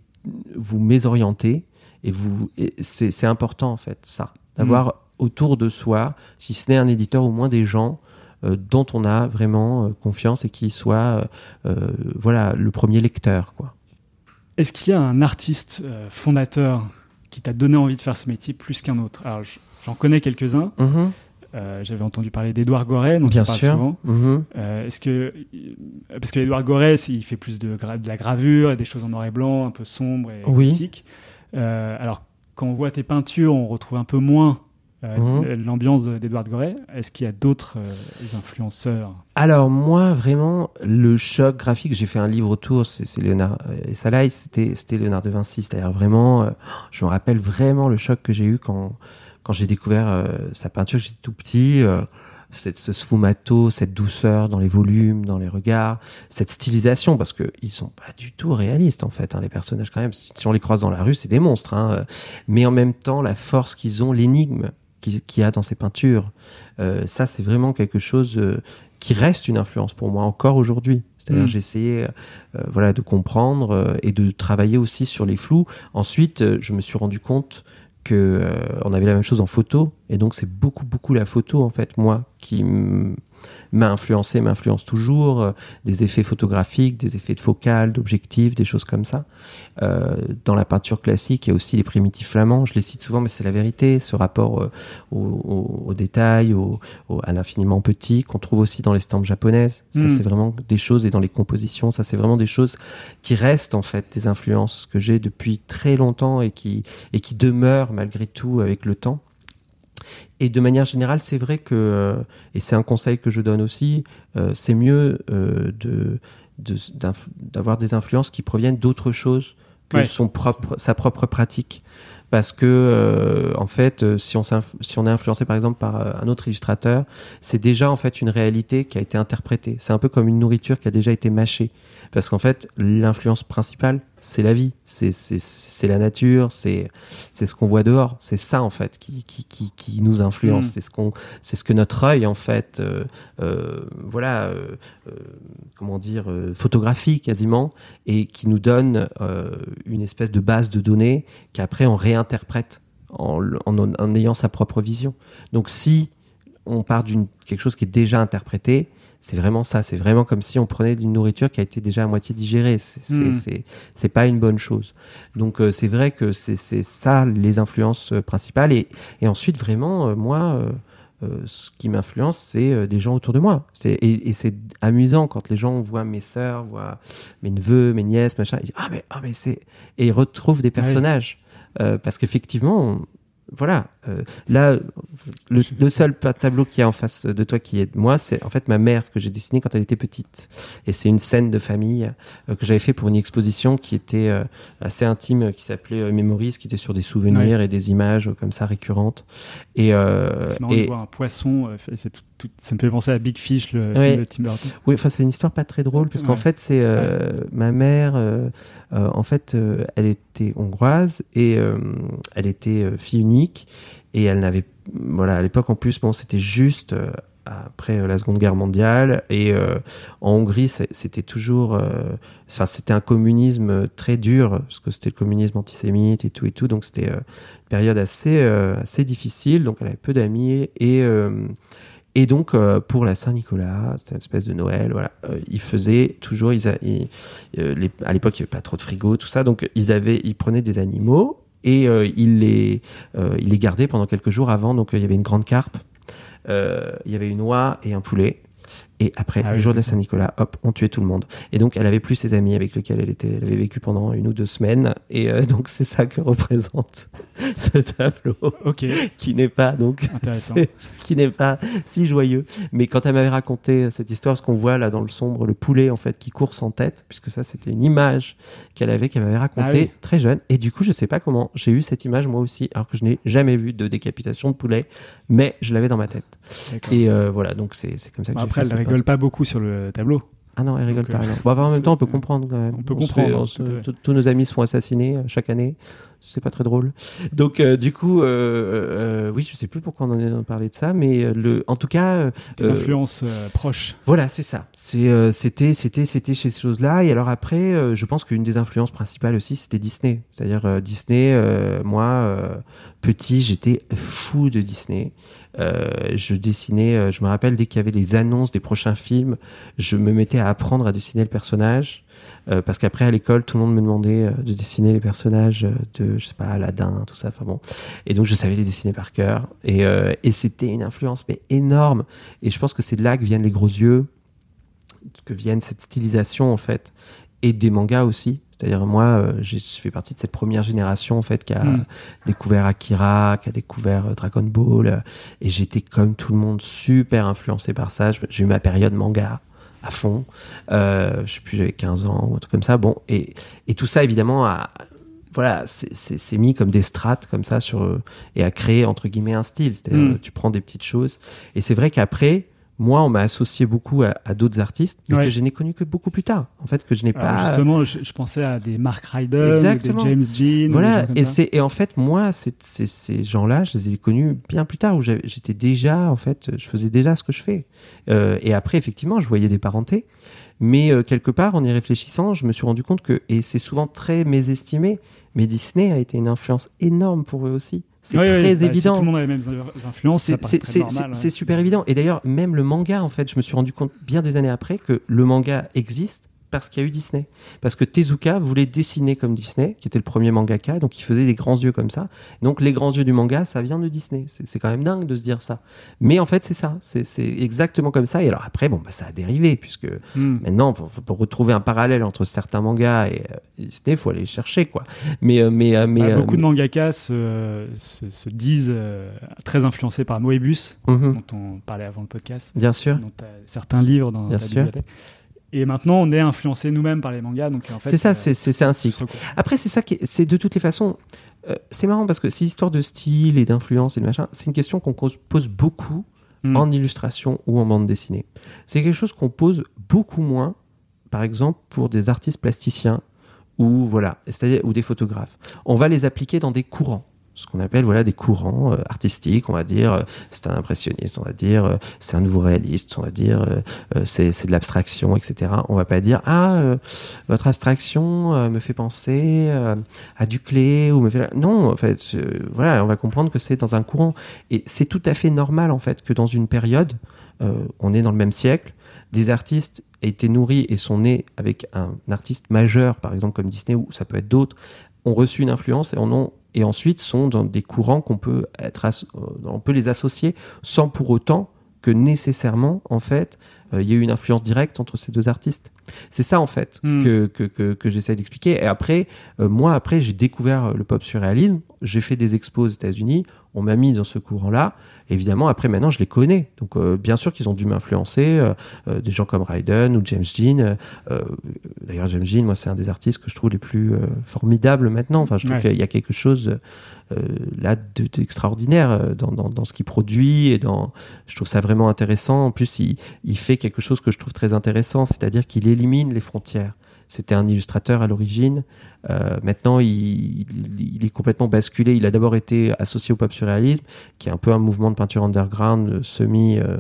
Speaker 4: vous mésorienter. Et vous, c'est c'est important en fait ça, d'avoir autour de soi, si ce n'est un éditeur, au moins des gens euh, dont on a vraiment confiance et qui soient, voilà, le premier lecteur quoi.
Speaker 5: Est-ce qu'il y a un artiste euh, fondateur qui t'a donné envie de faire ce métier plus qu'un autre? Alors, j'en connais quelques-uns. Euh, J'avais entendu parler d'Edouard Goret, dont
Speaker 4: Bien sûr.
Speaker 5: souvent.
Speaker 4: Mhm.
Speaker 5: Euh, Est-ce que parce que Edouard Goret, il fait plus de, gra- de la gravure, des choses en noir et blanc, un peu sombre et
Speaker 4: Oui.
Speaker 5: alors quand on voit tes peintures, on retrouve un peu moins euh,
Speaker 4: Mhm.
Speaker 5: l'ambiance de- d'Edouard Goret. Est-ce qu'il y a d'autres euh, influenceurs
Speaker 4: Alors moi vraiment le choc graphique, j'ai fait un livre autour, c'est Léonard euh, et Salaï, c'était Léonard de Vinci, c'est-à-dire vraiment, euh, je me rappelle vraiment le choc que j'ai eu quand quand j'ai découvert sa peinture, j'étais tout petit, cette, ce sfumato, cette douceur dans les volumes, dans les regards, cette stylisation parce que ils sont pas du tout réalistes en fait, hein, les personnages quand même. Si on les croise dans la rue, c'est des monstres, hein, mais en même temps la force qu'ils ont, l'énigme qu'il y a dans ces peintures. Euh, ça, c'est vraiment quelque chose euh, qui reste une influence pour moi encore aujourd'hui. C'est-à-dire,
Speaker 5: Mm.
Speaker 4: j'ai essayé, euh, voilà, de comprendre et de travailler aussi sur les flous. Ensuite, je me suis rendu compte que on avait la même chose en photo, et donc c'est beaucoup, beaucoup la photo en fait, moi, qui m'a influencé, m'influence toujours, euh, des effets photographiques, des effets de focale, d'objectifs, des choses comme ça. Euh, dans la peinture classique, il y a aussi les primitifs flamands, je les cite souvent, mais c'est la vérité, ce rapport euh, au, au- détail, au, au- à l'infiniment petit, qu'on trouve aussi dans les stampes japonaises. Ça,
Speaker 5: Mm.
Speaker 4: c'est vraiment des choses, et dans les compositions, ça, c'est vraiment des choses qui restent, en fait, des influences que j'ai depuis très longtemps et qui, et qui demeurent malgré tout avec le temps. Et de manière générale, c'est vrai que, euh, et c'est un conseil que je donne aussi, euh, c'est mieux euh, de de- d'inf- d'avoir des influences qui proviennent d'autre chose que
Speaker 5: Ouais.
Speaker 4: son propre, sa propre pratique. Parce que, euh, en fait, si on, si on est influencé par exemple par un autre illustrateur, c'est déjà en fait une réalité qui a été interprétée. C'est un peu comme une nourriture qui a déjà été mâchée. Parce qu'en fait, l'influence principale, c'est la vie, c'est la nature, c'est ce qu'on voit dehors. C'est ça en fait qui, qui, qui, qui nous influence.
Speaker 5: Mm.
Speaker 4: C'est ce qu'on, c'est ce que notre œil en fait, euh, euh, voilà, euh, comment dire, photographie quasiment, et qui nous donne une espèce de base de données qu'après on réinterprète en, en ayant sa propre vision. Donc si on part d'une quelque chose qui est déjà interprété, c'est vraiment ça. C'est vraiment comme si on prenait d'une nourriture qui a été déjà à moitié digérée. C'est
Speaker 5: Mm.
Speaker 4: c'est pas une bonne chose. Donc euh, c'est vrai que c'est ça les influences euh, principales. Et, et ensuite vraiment, euh, moi, euh, ce qui m'influence, c'est euh, des gens autour de moi. Et, et c'est amusant quand les gens voient mes sœurs, voient mes neveux, mes nièces, machin. Ils disent ah mais ah mais c'est et ils retrouvent des
Speaker 5: Ah oui.
Speaker 4: personnages Euh, parce qu'effectivement. Voilà, euh, là, le, le seul tableau qui est en face de toi qui est de moi, c'est en fait ma mère que j'ai dessiné quand elle était petite. Et c'est une scène de famille euh, que j'avais fait pour une exposition qui était euh, assez intime, qui s'appelait Memories, qui était sur des souvenirs et des images comme ça récurrentes. Et,
Speaker 5: C'est marrant
Speaker 4: et
Speaker 5: de voir un poisson. c'est tout- tout- ça me fait penser à Big Fish, le
Speaker 4: Ouais.
Speaker 5: film de Tim Burton.
Speaker 4: oui, enfin c'est une histoire pas très drôle parce qu'en
Speaker 5: Ouais.
Speaker 4: fait c'est euh, ma mère, euh, euh, en fait elle était hongroise et elle était fille unique et elle n'avait, voilà à l'époque en plus bon c'était juste après la Seconde Guerre mondiale et euh, en Hongrie c'était toujours, euh, enfin c'était un communisme très dur parce que c'était le communisme antisémite et tout et tout donc c'était euh, une période assez assez difficile donc elle avait peu d'amis et et donc, euh, pour la Saint-Nicolas, c'était une espèce de Noël, voilà, euh, ils faisaient toujours, ils, euh, à l'époque, il n'y avait pas trop de frigo, tout ça, donc ils, avaient, ils prenaient des animaux et euh, ils, les, euh, ils les gardaient pendant quelques jours avant. Donc, euh, il y avait une grande carpe, il y avait une oie et un poulet. Et après,
Speaker 5: Ah
Speaker 4: le
Speaker 5: oui,
Speaker 4: jour de la. Saint-Nicolas, hop, on tuait tout le monde. Et donc, elle avait plus ses amis avec lesquels elle était, elle avait vécu pendant une ou deux semaines. Et euh, donc, c'est ça que représente ce tableau,
Speaker 5: Ok,
Speaker 4: qui n'est pas donc, qui n'est pas si joyeux. Mais quand elle m'avait raconté cette histoire, ce qu'on voit là dans le sombre, le poulet en fait qui court sans tête, puisque ça c'était une image qu'elle avait, qu'elle m'avait racontée
Speaker 5: Ah oui.
Speaker 4: très jeune. Et du coup, je sais pas comment j'ai eu cette image moi aussi, alors que je n'ai jamais vu de décapitation de poulet, mais je l'avais dans ma tête. Et euh, voilà, donc c'est comme ça que
Speaker 5: Bon,
Speaker 4: j'ai fait
Speaker 5: rigole pas beaucoup sur le tableau.
Speaker 4: ah non, elle rigole
Speaker 5: Donc,
Speaker 4: pas.
Speaker 5: euh,
Speaker 4: non. Bon, enfin, en même temps, on peut comprendre quand même.
Speaker 5: on peut comprendre,
Speaker 4: fait- on se-
Speaker 5: tout à fait.
Speaker 4: tous- nos amis se font assassiner euh, chaque année. C'est pas très drôle. Donc, euh, du coup, euh, euh, oui, je sais plus pourquoi on en a parlé de ça, mais le, en tout cas,
Speaker 5: Des influences proches.
Speaker 4: voilà, c'est ça. C'est, c'était, c'était, c'était chez ces choses-là. Et alors après, je pense qu'une des influences principales aussi, c'était Disney. C'est-à-dire Disney. moi, petit, j'étais fou de Disney. Euh, je dessinais. euh, je me rappelle dès qu'il y avait les annonces des prochains films, je me mettais à apprendre à dessiner le personnage. Euh, parce qu'après à l'école, tout le monde me demandait euh, de dessiner les personnages euh, de, je sais pas, Aladdin, tout ça. Enfin bon. Et donc je savais les dessiner par cœur. Et, euh, et c'était une influence mais énorme. Et je pense que c'est de là que viennent les gros yeux, que viennent cette stylisation en fait, et des mangas aussi. C'est-à-dire moi, je fais partie de cette première génération en fait qui a
Speaker 5: Mm.
Speaker 4: découvert Akira, qui a découvert Dragon Ball, et j'étais comme tout le monde super influencé par ça. J'ai eu ma période manga à fond. Euh, je sais plus, j'avais 15 ans ou un truc comme ça. Bon, et, et tout ça évidemment a voilà, c'est- mis comme des strates comme ça sur et a créé entre guillemets un style. C'est-à-dire
Speaker 5: Mm.
Speaker 4: euh, tu prends des petites choses. Et c'est vrai qu'après, moi, on m'a associé beaucoup à, à d'autres artistes, mais
Speaker 5: Ouais.
Speaker 4: que je n'ai connu que beaucoup plus tard. En fait, que je n'ai pas.
Speaker 5: justement, je, je pensais à des Mark Ryder, des James Jean.
Speaker 4: Voilà,
Speaker 5: des gens comme
Speaker 4: et,
Speaker 5: ça.
Speaker 4: c'est, et en fait, moi, c'est- ces gens-là, je les ai connus bien plus tard, où j'étais déjà, en fait, je faisais déjà ce que je fais. Euh, et après, effectivement, je voyais des parentés, mais euh, quelque part, en y réfléchissant, je me suis rendu compte que, et c'est souvent très mésestimé, mais Disney a été une influence énorme pour eux aussi. C'est
Speaker 5: Ouais, ouais,
Speaker 4: très
Speaker 5: bah, si
Speaker 4: évident.
Speaker 5: tout le monde a les mêmes influences,
Speaker 4: c'est super évident. Et d'ailleurs, même le manga, en fait, je me suis rendu compte bien des années après que le manga existe parce qu'il y a eu Disney. Parce que Tezuka voulait dessiner comme Disney, qui était le premier mangaka, donc il faisait des grands yeux comme ça. Donc les grands yeux du manga, ça vient de Disney. C'est quand même dingue de se dire ça. Mais en fait, c'est ça. C'est exactement comme ça. Et alors après, bon, bah, ça a dérivé, puisque
Speaker 5: Hmm.
Speaker 4: Maintenant, pour, pour retrouver un parallèle entre certains mangas et euh, Disney, il faut aller chercher, quoi. Mais, euh, mais, euh, mais
Speaker 5: Bah, beaucoup de mangakas se, se- se disent très influencés par Moebius,
Speaker 4: mhm,
Speaker 5: dont on parlait avant le podcast,
Speaker 4: bien sûr.
Speaker 5: dont certains livres dans
Speaker 4: Bien
Speaker 5: ta
Speaker 4: sûr.
Speaker 5: bibliothèque. Et maintenant, on est influencé nous-mêmes par les mangas. donc en fait,
Speaker 4: C'est ça,
Speaker 5: euh,
Speaker 4: c'est- c'est c'est un cycle. Après, c'est ça qui, est- c'est de toutes les façons. euh, c'est marrant parce que ces histoires de style et d'influence et de machin, c'est une question qu'on pose beaucoup
Speaker 5: Hmm.
Speaker 4: en illustration ou en bande dessinée. C'est quelque chose qu'on pose beaucoup moins, par exemple, pour des artistes plasticiens ou voilà, c'est-à-dire ou des photographes. On va les appliquer dans des courants, ce qu'on appelle voilà des courants euh, artistiques. On va dire euh, c'est un impressionniste, on va dire euh, c'est un nouveau réaliste, on va dire c'est de l'abstraction, etc. On va pas dire ah votre abstraction me fait penser à Duclé ou me fait non en fait voilà on va comprendre que c'est dans un courant et c'est tout à fait normal en fait que dans une période on est dans le même siècle des artistes aient été nourris et sont nés avec un artiste majeur par exemple comme Disney ou ça peut être d'autres ont reçu une influence et en ont et ensuite sont dans des courants qu'on peut être euh, on peut les associer sans pour autant que nécessairement en fait euh, il y ait eu une influence directe entre ces deux artistes c'est ça en fait
Speaker 5: Hmm.
Speaker 4: que, que, que, que j'essaie d'expliquer. Et après, euh, moi, après, j'ai découvert le pop surréalisme. J'ai fait des expos aux États-Unis. On m'a mis dans ce courant-là. Évidemment, après, maintenant, je les connais. Donc, euh, bien sûr qu'ils ont dû m'influencer. euh, euh, des gens comme Ryden ou James Jean. euh, euh, D'ailleurs, James Jean, moi, c'est un des artistes que je trouve les plus euh, formidables maintenant. Enfin, je trouve
Speaker 5: Ouais.
Speaker 4: qu'il y a quelque chose euh, là de- d'extraordinaire dans, dans, dans ce qu'il produit et dans. Je trouve ça vraiment intéressant. En plus, il, il fait quelque chose que je trouve très intéressant, c'est-à-dire qu'il élimine les frontières. C'était un illustrateur à l'origine. Euh, maintenant, il, est complètement basculé. Il a d'abord été associé au pop surréalisme, qui est un peu un mouvement de peinture underground euh, semi. euh,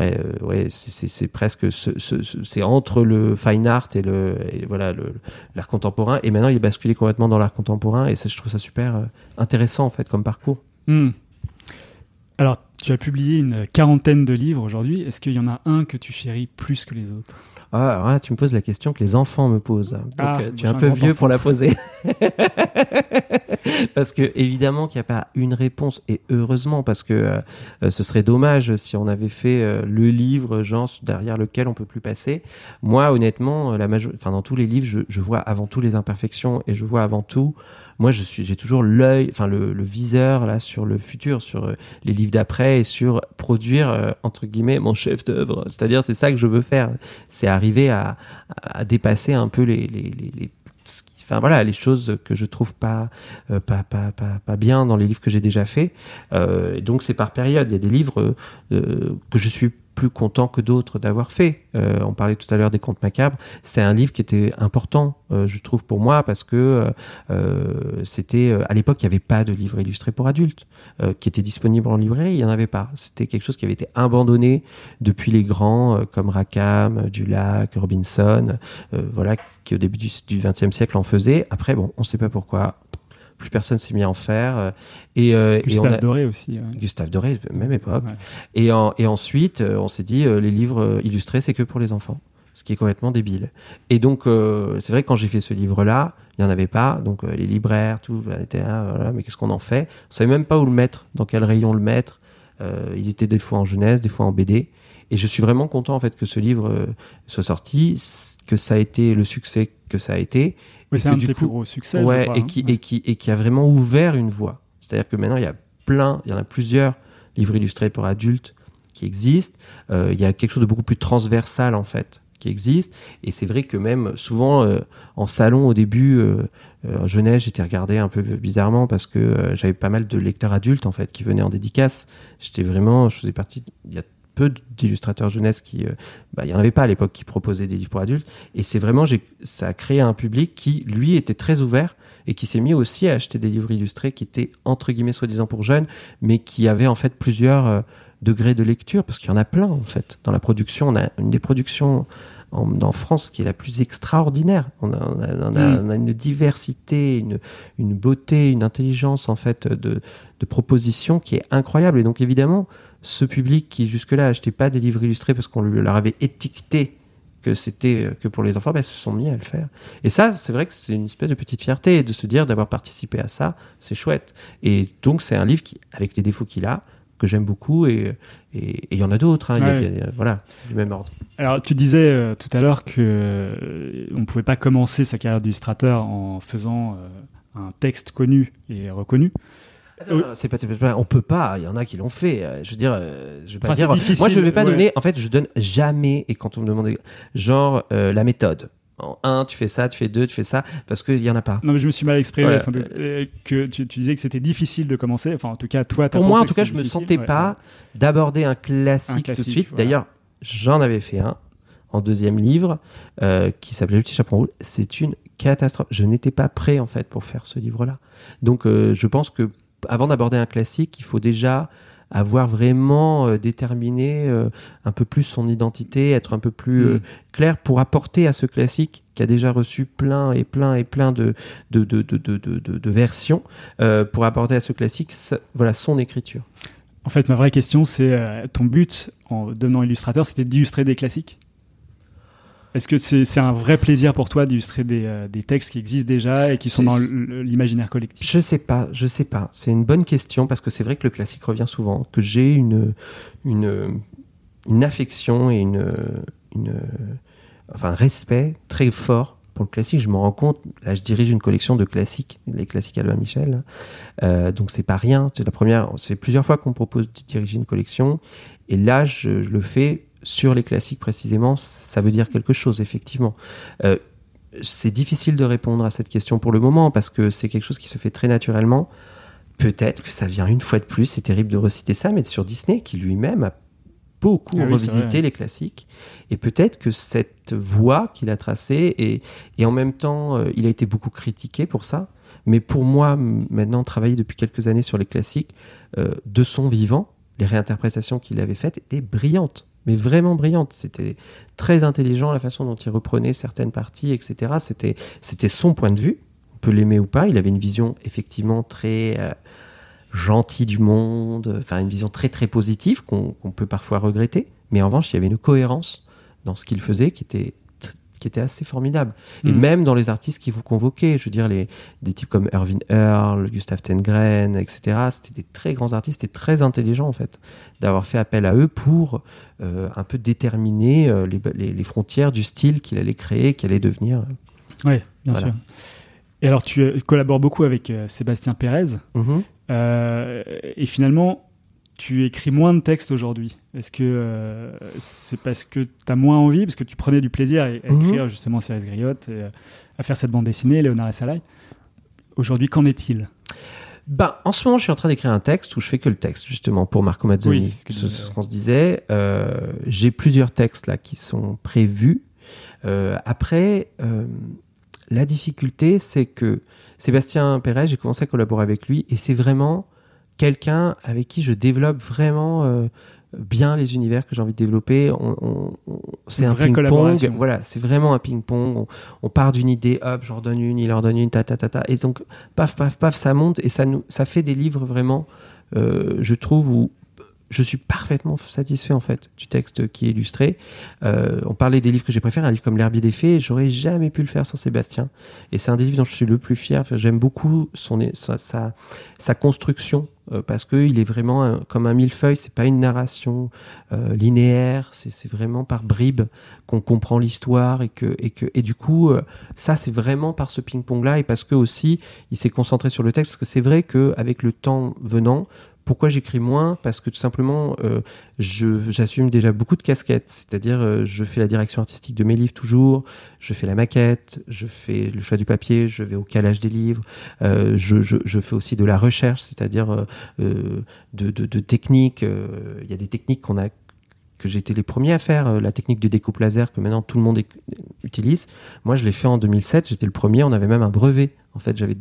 Speaker 4: ouais, ouais, c'est- presque, ce- ce- ce- c'est entre le fine art et le, voilà, l'art contemporain. Et maintenant, il est basculé complètement dans l'art contemporain. Et ça, je trouve ça super intéressant en fait comme parcours.
Speaker 5: Hmm. Alors, Tu as publié une quarantaine de livres aujourd'hui. Est-ce qu'il y en a un que tu chéris plus que les autres?
Speaker 4: Ah, tu me poses la question que les enfants me posent. Donc,
Speaker 5: Ah,
Speaker 4: euh, tu es
Speaker 5: je
Speaker 4: un peu vieux
Speaker 5: enfant.
Speaker 4: pour la poser. parce que, évidemment, qu'il n'y a pas une réponse. Et heureusement, parce que euh, ce serait dommage si on avait fait euh, le livre, genre, derrière lequel on peut plus passer. Moi, honnêtement, la majo- enfin, dans tous les livres, je, je vois avant tout les imperfections et je vois avant tout. Moi, je suis, j'ai toujours l'œil, enfin le, viseur là sur le futur, sur euh, les livres d'après et sur produire euh, entre guillemets mon chef d'œuvre. C'est-à-dire, c'est ça que je veux faire. C'est arriver à, dépasser un peu les, enfin voilà, les choses que je trouve pas, euh, pas, pas, pas, pas bien dans les livres que j'ai déjà faits. Euh, donc c'est par période. Il y a des livres que je suis plus content que d'autres d'avoir fait. Euh, on parlait tout à l'heure des contes macabres. C'est un livre qui était important, euh, je trouve pour moi, parce que euh, c'était à l'époque il n'y avait pas de livre illustré pour adultes qui était disponible en librairie. Il y en avait pas. C'était quelque chose qui avait été abandonné depuis les grands comme Rackham, Dulac, Robinson, voilà, qui au début du XXe siècle en faisaient. Après, bon, on ne sait pas pourquoi. Plus personne s'est mis à en faire. euh, Et, euh, et on
Speaker 5: Gustave
Speaker 4: a-
Speaker 5: Doré aussi. ouais.
Speaker 4: Gustave Doré, même époque.
Speaker 5: Ouais.
Speaker 4: Et, en- et ensuite, euh, on s'est dit, les livres illustrés, c'est que pour les enfants. Ce qui est complètement débile. Et donc, euh, c'est vrai que quand j'ai fait ce livre-là, il n'y en avait pas. Donc, euh, les libraires, tout, bah, étaient là, voilà, mais qu'est-ce qu'on en fait? On savait même pas où le mettre, dans quel rayon le mettre. Euh, il était des fois en jeunesse, des fois en BD. Et je suis vraiment content, en fait, que ce livre soit sorti, que ça a été le succès que ça a été. Et
Speaker 5: c'est un
Speaker 4: du
Speaker 5: de tes
Speaker 4: coup-
Speaker 5: plus gros succès.
Speaker 4: Ouais,
Speaker 5: crois,
Speaker 4: et,
Speaker 5: hein.
Speaker 4: qui, et, qui, et qui a vraiment ouvert une voie. C'est-à-dire que maintenant, il y a plein, il y en a plusieurs livres illustrés pour adultes qui existent. Euh, il y a quelque chose de beaucoup plus transversal, en fait, qui existe. Et c'est vrai que même souvent, euh, en salon, au début, euh, euh, en jeunesse, j'étais regardé un peu bizarrement parce que j'avais pas mal de lecteurs adultes, en fait, qui venaient en dédicace. J'étais vraiment, je faisais partie, il y a peu d'illustrateurs jeunesse qui, euh, bah, il y en avait pas à l'époque qui proposaient des livres pour adultes. Et c'est vraiment, ça a créé un public qui, lui, était très ouvert et qui s'est mis aussi à acheter des livres illustrés qui étaient entre guillemets soi-disant pour jeunes, mais qui avaient en fait plusieurs euh, degrés de lecture, parce qu'il y en a plein en fait. Dans la production, on a une des productions en, en France qui est la plus extraordinaire. On a, on a, on a-
Speaker 5: Mm.
Speaker 4: on a une diversité, une, une beauté, une intelligence en fait de, de propositions qui est incroyable. Et donc évidemment, ce public qui jusque-là achetait pas des livres illustrés parce qu'on leur avait étiqueté que c'était euh, que pour les enfants, ben, se sont mis à le faire. Et ça, c'est vrai que c'est une espèce de petite fierté de se dire d'avoir participé à ça, c'est chouette. Et donc c'est un livre qui, avec les défauts qu'il a, que j'aime beaucoup et il y en a d'autres. hein.
Speaker 5: Ouais.
Speaker 4: voilà, du même ordre.
Speaker 5: Alors, tu disais euh, tout à l'heure que euh, on ne pouvait pas commencer sa carrière d'illustrateur en faisant euh, un texte connu et reconnu.
Speaker 4: Euh, C'est pas, on peut pas. Il y en a qui l'ont fait. Euh, Je veux dire, euh, je vais pas
Speaker 5: Enfin,
Speaker 4: dire. Moi, je vais pas
Speaker 5: ouais.
Speaker 4: donner. En fait, je donne jamais. Et quand on me demande, genre euh, la méthode. En un, tu fais ça, tu fais deux, tu fais ça, parce qu'il y en a pas.
Speaker 5: Non, mais je me suis mal exprimé. Euh, que tu, tu disais que c'était difficile de commencer. Enfin, en tout cas, toi, t'as
Speaker 4: Pour moi, en tout cas, je me sentais
Speaker 5: ouais,
Speaker 4: pas d'aborder un classique,
Speaker 5: Un
Speaker 4: tout de suite.
Speaker 5: voilà.
Speaker 4: D'ailleurs, j'en avais fait un en deuxième livre euh, qui s'appelait Le Petit Chaperon Rouge. C'est une catastrophe. Je n'étais pas prêt en fait pour faire ce livre-là. Donc, euh, je pense que avant d'aborder un classique, il faut déjà avoir vraiment euh, déterminé euh, un peu plus son identité, être un peu plus euh,
Speaker 5: Mm.
Speaker 4: clair pour apporter à ce classique qui a déjà reçu plein et plein et plein de, de, de, de, de, versions, euh, pour apporter à ce classique voilà, son écriture.
Speaker 5: En fait, ma vraie question, c'est euh, ton but en devenant illustrateur, c'était d'illustrer des classiques? Est-ce que c'est un vrai plaisir pour toi d'illustrer des, euh, des textes qui existent déjà et qui sont dans l'imaginaire collectif?
Speaker 4: Je sais pas, je sais pas. C'est une bonne question parce que c'est vrai que le classique revient souvent, que j'ai une, une, une affection et une, une, enfin, un respect très fort pour le classique. Je me rends compte, là, je dirige une collection de classiques, les classiques Albin Michel. Euh, donc c'est pas rien. C'est la première, c'est plusieurs fois qu'on me propose de diriger une collection. Et là, je, je le fais sur les classiques précisément. Ça veut dire quelque chose, effectivement. Euh, c'est difficile de répondre à cette question pour le moment parce que c'est quelque chose qui se fait très naturellement. Peut-être que ça vient une fois de plus, c'est terrible de reciter ça, mais sur Disney qui lui-même a beaucoup
Speaker 5: Ah oui,
Speaker 4: revisité les classiques. Et peut-être que cette voie qu'il a tracée, et, et en même temps, euh, il a été beaucoup critiqué pour ça. Mais pour moi, maintenant, travailler depuis quelques années sur les classiques, euh, de son vivant, les réinterprétations qu'il avait faites étaient brillantes, mais vraiment brillantes. C'était très intelligent la façon dont il reprenait certaines parties, etc. C'était, c'était son point de vue. On peut l'aimer ou pas. Il avait une vision effectivement très, euh, gentil du monde, enfin une vision très très positive qu'on qu'on peut parfois regretter. Mais en revanche, il y avait une cohérence dans ce qu'il faisait qui était qui était assez formidable. Et
Speaker 5: Mm.
Speaker 4: même dans les artistes qui vous convoquaient, je veux dire, les, des types comme Irving Earl, Gustav Tengren, etc., c'était des très grands artistes et très intelligents, en fait, d'avoir fait appel à eux pour euh, un peu déterminer euh, les, les- les frontières du style qu'il allait créer, qu'il allait devenir.
Speaker 5: Oui, bien
Speaker 4: Voilà.
Speaker 5: sûr. Et alors, tu euh, collabores beaucoup avec Sébastien Pérez.
Speaker 4: Mhm.
Speaker 5: Euh, et finalement, tu écris moins de textes aujourd'hui. Est-ce que euh, c'est parce que tu as moins envie, parce que tu prenais du plaisir à, à
Speaker 4: Mhm.
Speaker 5: écrire justement Cyrus Griotte, et, euh, à faire cette bande dessinée, Léonard et Salai? Aujourd'hui, qu'en est-il?
Speaker 4: Ben, en ce moment, je suis en train d'écrire un texte où je fais que le texte, justement, pour Marco Mazzoni.
Speaker 5: Oui, c'est ce
Speaker 4: qu'on se disait. Euh, J'ai plusieurs textes là qui sont prévus. Euh, après, euh, la difficulté, c'est que Sébastien Perret, j'ai commencé à collaborer avec lui et c'est vraiment quelqu'un avec qui je développe vraiment euh, bien les univers que j'ai envie de développer. On, on- on- c'est un ping-pong. Voilà, c'est vraiment un ping-pong. On, on part d'une idée, hop, j'en donne une, il en donne une, ta ta ta ta. Et donc, paf, paf, paf, ça monte et ça nous, ça fait des livres vraiment, euh, je trouve, où je suis parfaitement satisfait en fait du texte qui est illustré. Euh, on parlait des livres que j'ai préférés, un livre comme L'herbier des fées, j'aurais jamais pu le faire sans Sébastien. Et c'est un des livres dont je suis le plus fier. J'aime beaucoup son, sa, sa, construction euh, parce qu'il est vraiment comme un millefeuille, c'est pas une narration euh, linéaire, c'est vraiment par bribes qu'on comprend l'histoire et que, et que et du coup ça c'est vraiment par ce ping-pong là et parce que aussi il s'est concentré sur le texte parce que c'est vrai que avec le temps venant pourquoi j'écris moins? Parce que tout simplement, euh, j'assume déjà beaucoup de casquettes. C'est-à-dire, euh, je fais la direction artistique de mes livres toujours, je fais la maquette, je fais le choix du papier, je vais au calage des livres, euh, je, fais aussi de la recherche, c'est-à-dire de, techniques. Il y a des techniques que j'ai été les premiers à faire, la technique de découpe laser que maintenant tout le monde utilise. Moi, je l'ai fait en 2007, j'étais le premier, on avait même un brevet. En fait, j'avais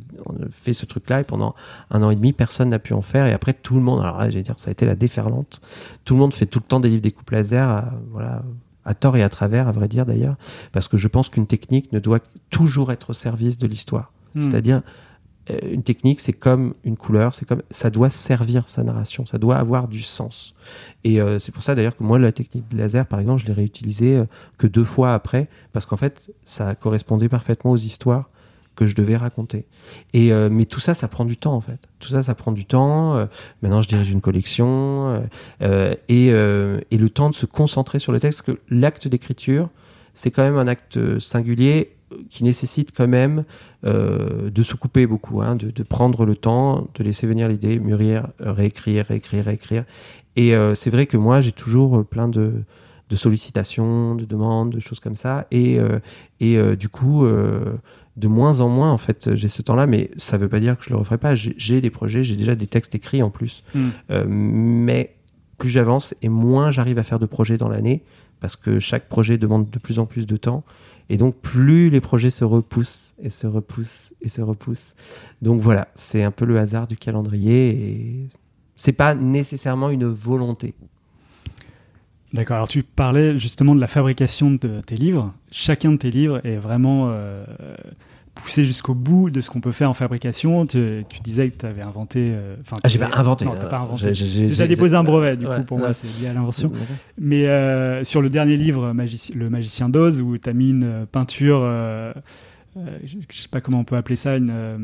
Speaker 4: fait ce truc-là et pendant un an et demi, personne n'a pu en faire. Et après, tout le monde, alors là, je vais dire, ça a été la déferlante. Tout le monde fait tout le temps des livres découpe laser, à, voilà, à tort et à travers, à vrai dire d'ailleurs, parce que je pense qu'une technique ne doit toujours être au service de l'histoire.
Speaker 5: Hmm.
Speaker 4: C'est-à-dire, euh, une technique, c'est comme une couleur, c'est comme ça doit servir sa narration, ça doit avoir du sens. Et euh, c'est pour ça d'ailleurs que moi, la technique de laser, par exemple, je l'ai réutilisée euh, que deux fois après, parce qu'en fait, ça correspondait parfaitement aux histoires que je devais raconter. Et euh, mais tout ça, ça prend du temps en fait. Tout ça, ça prend du temps. Euh, maintenant, je dirige une collection euh, et, et le temps de se concentrer sur le texte. Que l'acte d'écriture, c'est quand même un acte singulier qui nécessite quand même de se couper beaucoup, hein, de, de prendre le temps, de laisser venir l'idée, mûrir, réécrire, réécrire, réécrire. Et c'est vrai que moi, j'ai toujours plein de, de sollicitations, de demandes, de choses comme ça. Et, et du coup, de moins en moins, en fait, j'ai ce temps-là, mais ça veut pas dire que je le referai pas. J'ai j'ai des projets, j'ai déjà des textes écrits en plus.
Speaker 5: Hmm.
Speaker 4: Euh, mais plus j'avance et moins j'arrive à faire de projets dans l'année, parce que chaque projet demande de plus en plus de temps. Et donc, plus les projets se repoussent et se repoussent et se repoussent. Donc voilà, c'est un peu le hasard du calendrier et c'est pas nécessairement une volonté.
Speaker 5: D'accord. Alors, tu parlais justement de la fabrication de tes livres. Chacun de tes livres est vraiment euh, poussé jusqu'au bout de ce qu'on peut faire en fabrication. Tu, tu disais que tu avais inventé. euh,
Speaker 4: Ah, j'ai pas inventé.
Speaker 5: Non, t'as pas inventé.
Speaker 4: J'ai- j'ai-
Speaker 5: déposé un brevet, du
Speaker 4: Ouais,
Speaker 5: coup, pour
Speaker 4: ouais.
Speaker 5: moi, c'est lié à l'invention. Mais euh, sur le dernier livre, Magici- Le Magicien d'Oz, où tu as mis une euh, peinture. euh, euh, je je sais pas comment on peut appeler ça, une euh,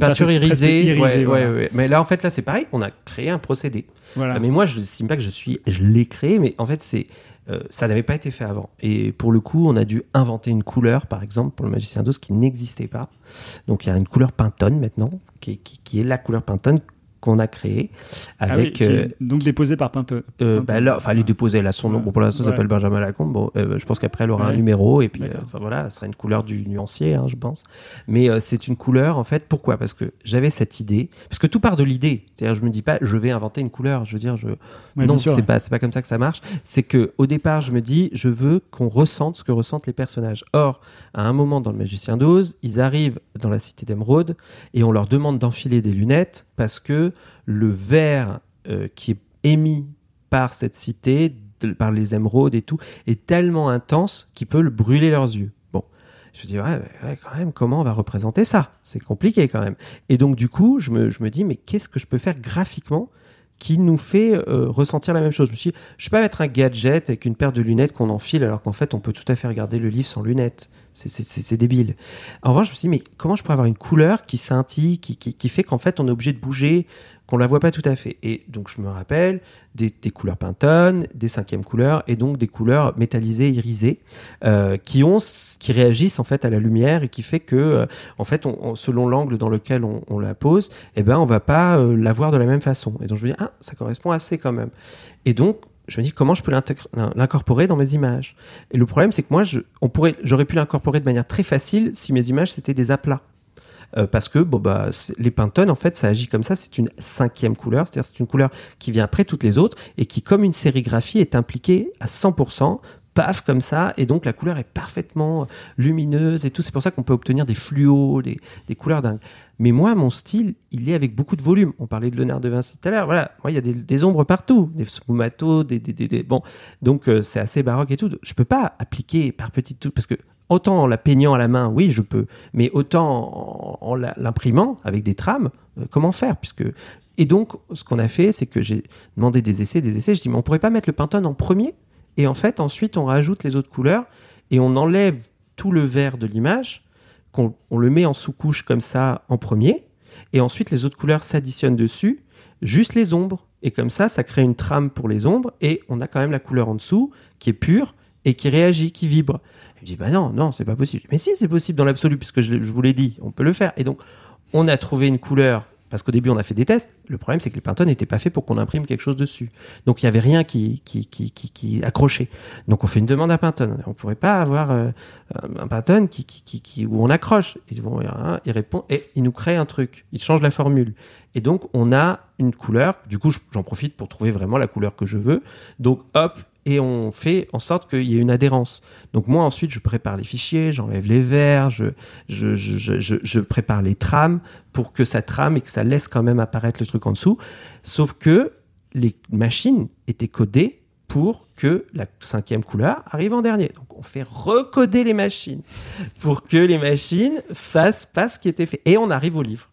Speaker 4: Peinture irisée,
Speaker 5: irisée,
Speaker 4: ouais,
Speaker 5: voilà.
Speaker 4: ouais, ouais. Mais là, en fait, là, c'est pareil. On a créé un procédé.
Speaker 5: Voilà.
Speaker 4: Ah, Mais moi, je ne estime pas que je suis. Je l'ai créé, mais en fait, c'est. euh, ça n'avait pas été fait avant. Et pour le coup, on a dû inventer une couleur, par exemple, pour le magicien d'os qui n'existait pas. Donc, il y a une couleur Pantone maintenant, qui est, qui, est la couleur Pantone qu'on a créée
Speaker 5: Ah oui,
Speaker 4: avec.
Speaker 5: est
Speaker 4: euh,
Speaker 5: donc déposé par Pintone.
Speaker 4: euh, bah là, enfin, elle est déposée, elle a son nom. Bon, pour l'instant, ça
Speaker 5: Ouais.
Speaker 4: s'appelle Benjamin Lacombe. Bon, euh, je pense qu'après, elle aura un numéro, et puis, euh, voilà, ça sera une couleur du nuancier, hein, je pense. Mais c'est une couleur, en fait, pourquoi? Parce que j'avais cette idée, parce que tout part de l'idée. C'est-à-dire, je me dis pas, je vais inventer une couleur. Je veux dire, je,
Speaker 5: Ouais,
Speaker 4: non, c'est pas, c'est pas comme ça que ça marche. C'est que au départ, je me dis, je veux qu'on ressente ce que ressentent les personnages. Or, à un moment dans le Magicien d'Oz, ils arrivent dans la cité d'Émeraude et on leur demande d'enfiler des lunettes parce que le verre euh, qui est émis par cette cité, par les émeraudes et tout, est tellement intense qu'il peut le brûler leurs yeux. Bon. Je me dis, ouais, ouais, quand même, comment on va représenter ça? C'est compliqué quand même. Et donc, du coup, je me, je me dis, mais qu'est-ce que je peux faire graphiquement qui nous fait euh, ressentir la même chose? Je me suis dit, je peux pas mettre un gadget avec une paire de lunettes qu'on enfile alors qu'en fait on peut tout à fait regarder le livre sans lunettes. C'est- débile. En revanche, je me suis dit, mais comment je pourrais avoir une couleur qui scintille, qui, qui, qui fait qu'en fait on est obligé de bouger, qu'on la voit pas tout à fait. Et donc je me rappelle des, couleurs Pantone, des cinquièmes couleurs et donc des couleurs métallisées, irisées, euh, qui ont, qui réagissent en fait à la lumière et qui fait que, euh, en fait, on, on- selon l'angle dans lequel on, on la pose, eh ben on va pas euh, la voir de la même façon. Et donc je me dis ah ça correspond assez quand même. Et donc je me dis comment je peux l'incorporer dans mes images? Et le problème c'est que moi j'aurais pu l'incorporer de manière très facile si mes images c'était des aplats. Euh, parce que bah les Pantone en fait ça agit comme ça c'est une cinquième couleur c'est-à-dire c'est une couleur qui vient après toutes les autres et qui comme une sérigraphie est impliquée à 100% paf comme ça et donc la couleur est parfaitement lumineuse et tout. C'est pour ça qu'on peut obtenir des fluos des, couleurs dingues. Mais moi mon style il est avec beaucoup de volume. On parlait de Léonard de Vinci tout à l'heure. Voilà moi il y a des, ombres partout. Des sfumato des, des, bon. Donc euh, c'est assez baroque et tout. Je peux pas appliquer par petites touches parce que autant en la peignant à la main oui je peux mais autant en, l'imprimant avec des trames euh, comment faire? Puisque et donc ce qu'on a fait c'est que j'ai demandé des essais des essais. Je dis mais on pourrait pas mettre le Pantone en premier? Et en fait ensuite on rajoute les autres couleurs et on enlève tout le vert de l'image qu'on on le met en sous-couche comme ça en premier. Et ensuite les autres couleurs s'additionnent dessus juste les ombres. Et comme ça ça crée une trame pour les ombres et on a quand même la couleur en dessous qui est pure et qui réagit qui vibre. Il me dit bah non non c'est pas possible. Mais si c'est possible dans l'absolu puisque je, je vous l'ai dit on peut le faire. Et donc on a trouvé une couleur parce qu'au début on a fait des tests. Le problème c'est que les Pantone n'étaient pas faits pour qu'on imprime quelque chose dessus. Donc il y avait rien qui qui, qui, qui, accrochait. Donc on fait une demande à Pantone on pourrait pas avoir euh, un Pantone qui, qui, qui, où on accroche. Et il répond et il nous crée un truc. Il change la formule. Et donc on a une couleur. Du coup je- j'en profite pour trouver vraiment la couleur que je veux. Donc hop et on fait en sorte qu'il y ait une adhérence. Donc moi ensuite je prépare les fichiers, j'enlève les verres, je, prépare les trames pour que ça trame et que ça laisse quand même apparaître le truc en dessous. Sauf que les machines étaient codées pour que la cinquième couleur arrive en dernier. Donc on fait recoder les machines pour que les machines fassent pas ce qui était fait. Et on arrive au livre.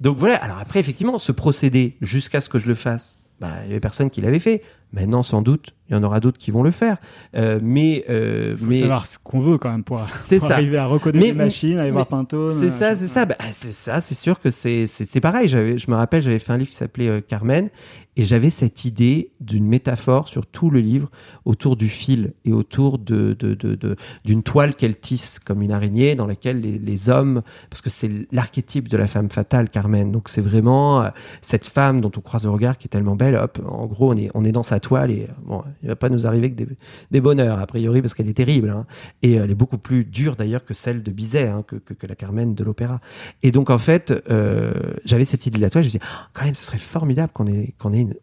Speaker 4: Donc voilà, alors après effectivement, ce procédé jusqu'à ce que je le fasse, bah, il y avait personne qui l'avait fait. Maintenant, sans doute, il y en aura d'autres qui vont le faire. Euh, mais euh,
Speaker 5: faut
Speaker 4: mais
Speaker 5: savoir ce qu'on veut quand même pour, arriver à recoder
Speaker 4: Mais-
Speaker 5: les machines, aller
Speaker 4: mais
Speaker 5: voir Pantone.
Speaker 4: c'est ça, c'est ça. Bah, c'est ça, c'est sûr que c'est c'était pareil. Je me rappelle, j'avais fait un livre qui s'appelait euh, Carmen, et j'avais cette idée d'une métaphore sur tout le livre autour du fil et autour de de- de- de- d'une toile qu'elle tisse comme une araignée dans laquelle les, les hommes, parce que c'est l'archétype de la femme fatale, Carmen. Donc c'est vraiment euh, cette femme dont on croise le regard qui est tellement belle. Hop, en gros, on est on est dans sa toile et bon, il va pas nous arriver que des, bonheurs a priori parce qu'elle est terrible. hein. Et elle est beaucoup plus dure d'ailleurs que celle de Bizet, hein, que, la Carmen de l'opéra. Et donc en fait, euh, j'avais cette idée de la toile. Je me disais, Ah, quand même, ce serait formidable qu'on ait,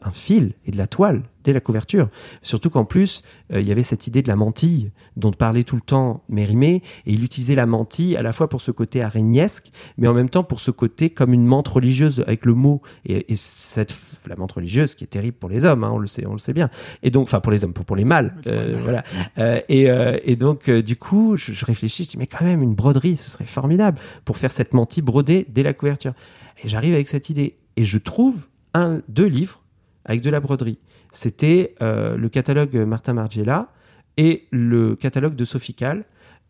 Speaker 4: un fil et de la toile la couverture. Surtout qu'en plus, euh, il y avait cette idée de la mantille dont parlait tout le temps Mérimée. Et il utilisait la mantille à la fois pour ce côté araignесque, mais en même temps pour ce côté comme une menthe religieuse avec le mot. Et, et cette, la menthe religieuse qui est terrible pour les hommes, hein, on le sait, on le sait bien. Et donc, enfin pour les hommes, pour, pour les mâles, euh, voilà. Euh, et, et donc, du coup, je, je réfléchis, je dis, mais quand même, une broderie, ce serait formidable pour faire cette mantille brodée dès la couverture. Et j'arrive avec cette idée. Et je trouve un, deux livres avec de la broderie. C'était euh, le catalogue Martin Margiela et le catalogue de Sophical.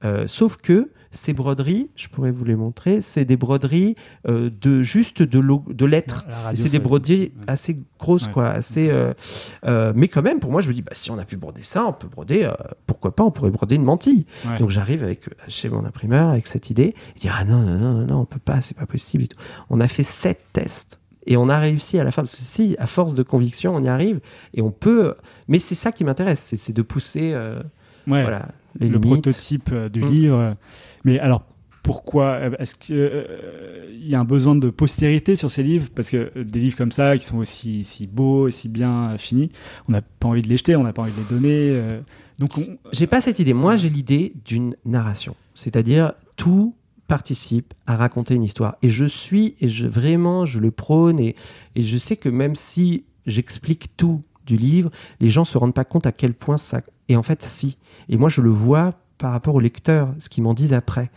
Speaker 4: Euh, sauf que ces broderies, je pourrais vous les montrer, c'est des broderies euh, de juste de, lo- de lettres. c'est des broderies
Speaker 5: ouais.
Speaker 4: assez grosses,
Speaker 5: Ouais.
Speaker 4: quoi. Assez, euh, mais quand même, pour moi, je me dis, bah, si on a pu broder ça, on peut broder, pourquoi pas, on pourrait broder une mantille.
Speaker 5: Ouais.
Speaker 4: Donc j'arrive avec chez mon imprimeur avec cette idée. Il dit, ah non, non, non, non, non, on peut pas, c'est pas possible. et tout. On a fait sept tests. Et on a réussi à la fin, parce que si, à force de conviction, on y arrive, et on peut. Mais c'est ça qui m'intéresse, c'est- de pousser euh,
Speaker 5: Ouais.
Speaker 4: voilà, les
Speaker 5: le
Speaker 4: limites.
Speaker 5: prototype euh, du
Speaker 4: Mm.
Speaker 5: livre. Mais alors, pourquoi euh, Est-ce qu'il y a un besoin de postérité sur ces livres? Parce que euh, des livres comme ça, qui sont aussi, si beaux, aussi bien euh, finis, on n'a pas envie de les jeter, on n'a pas envie de les donner. euh, donc, on-
Speaker 4: J'ai pas cette idée. Moi, j'ai l'idée d'une narration. C'est-à-dire, tout participe à raconter une histoire. Et je suis, et je, vraiment, je le prône, et, et je sais que même si j'explique tout du livre, les gens se rendent pas compte à quel point ça... Et en fait, si. Et moi, je le vois par rapport au lecteur, ce qu'ils m'en disent après.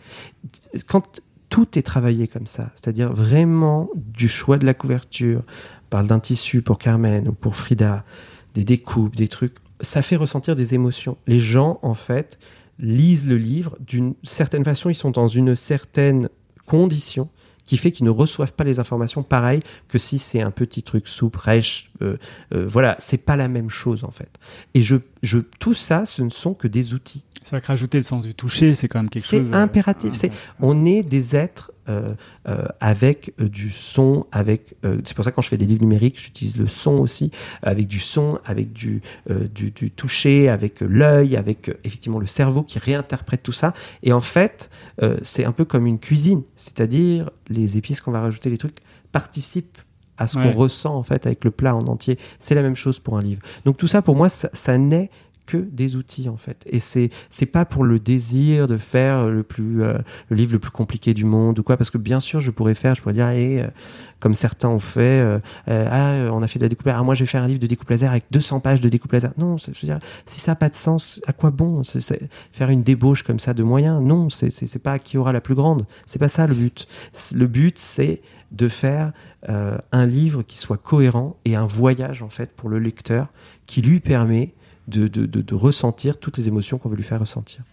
Speaker 4: Quand tout est travaillé comme ça, c'est-à-dire vraiment du choix de la couverture, on parle d'un tissu pour Carmen ou pour Frida, des découpes, des trucs, ça fait ressentir des émotions. Les gens, en fait, lisent le livre d'une certaine façon, ils sont dans une certaine condition qui fait qu'ils ne reçoivent pas les informations pareil que si c'est un petit truc soupe, rêche. Euh, euh, voilà, c'est pas la même chose en fait. Et je, je, tout ça, ce ne sont que des outils.
Speaker 5: C'est vrai que rajouter le sens du toucher, c'est quand même quelque chose.
Speaker 4: C'est impératif. c'est, on est des êtres euh, euh, avec euh, du son, avec. Euh, c'est pour ça que quand je fais des livres numériques, j'utilise le son aussi, avec du son, avec du, du, du, toucher, avec l'œil, avec effectivement le cerveau qui réinterprète tout ça. Et en fait, c'est un peu comme une cuisine, c'est-à-dire les épices qu'on va rajouter, les trucs participent à ce
Speaker 5: Ouais.
Speaker 4: qu'on ressent en fait avec le plat en entier. C'est la même chose pour un livre. Donc tout ça pour moi ça, ça naît que des outils en fait. Et c'est c'est pas pour le désir de faire le plus euh, le livre le plus compliqué du monde ou quoi parce que bien sûr je pourrais faire je pourrais dire eh, euh, comme certains ont fait euh, ah on a fait de la découpe laser. Ah moi je vais faire un livre de découpe laser avec 200 pages de découpe laser. Non je veux dire si ça a pas de sens à quoi bon? Faire une débauche comme ça de moyens? Non c'est c'est pas qui aura la plus grande. C'est pas ça le but. Le but c'est de faire un livre qui soit cohérent et un voyage en fait pour le lecteur qui lui permet de, de, de, de ressentir toutes les émotions qu'on veut lui faire ressentir.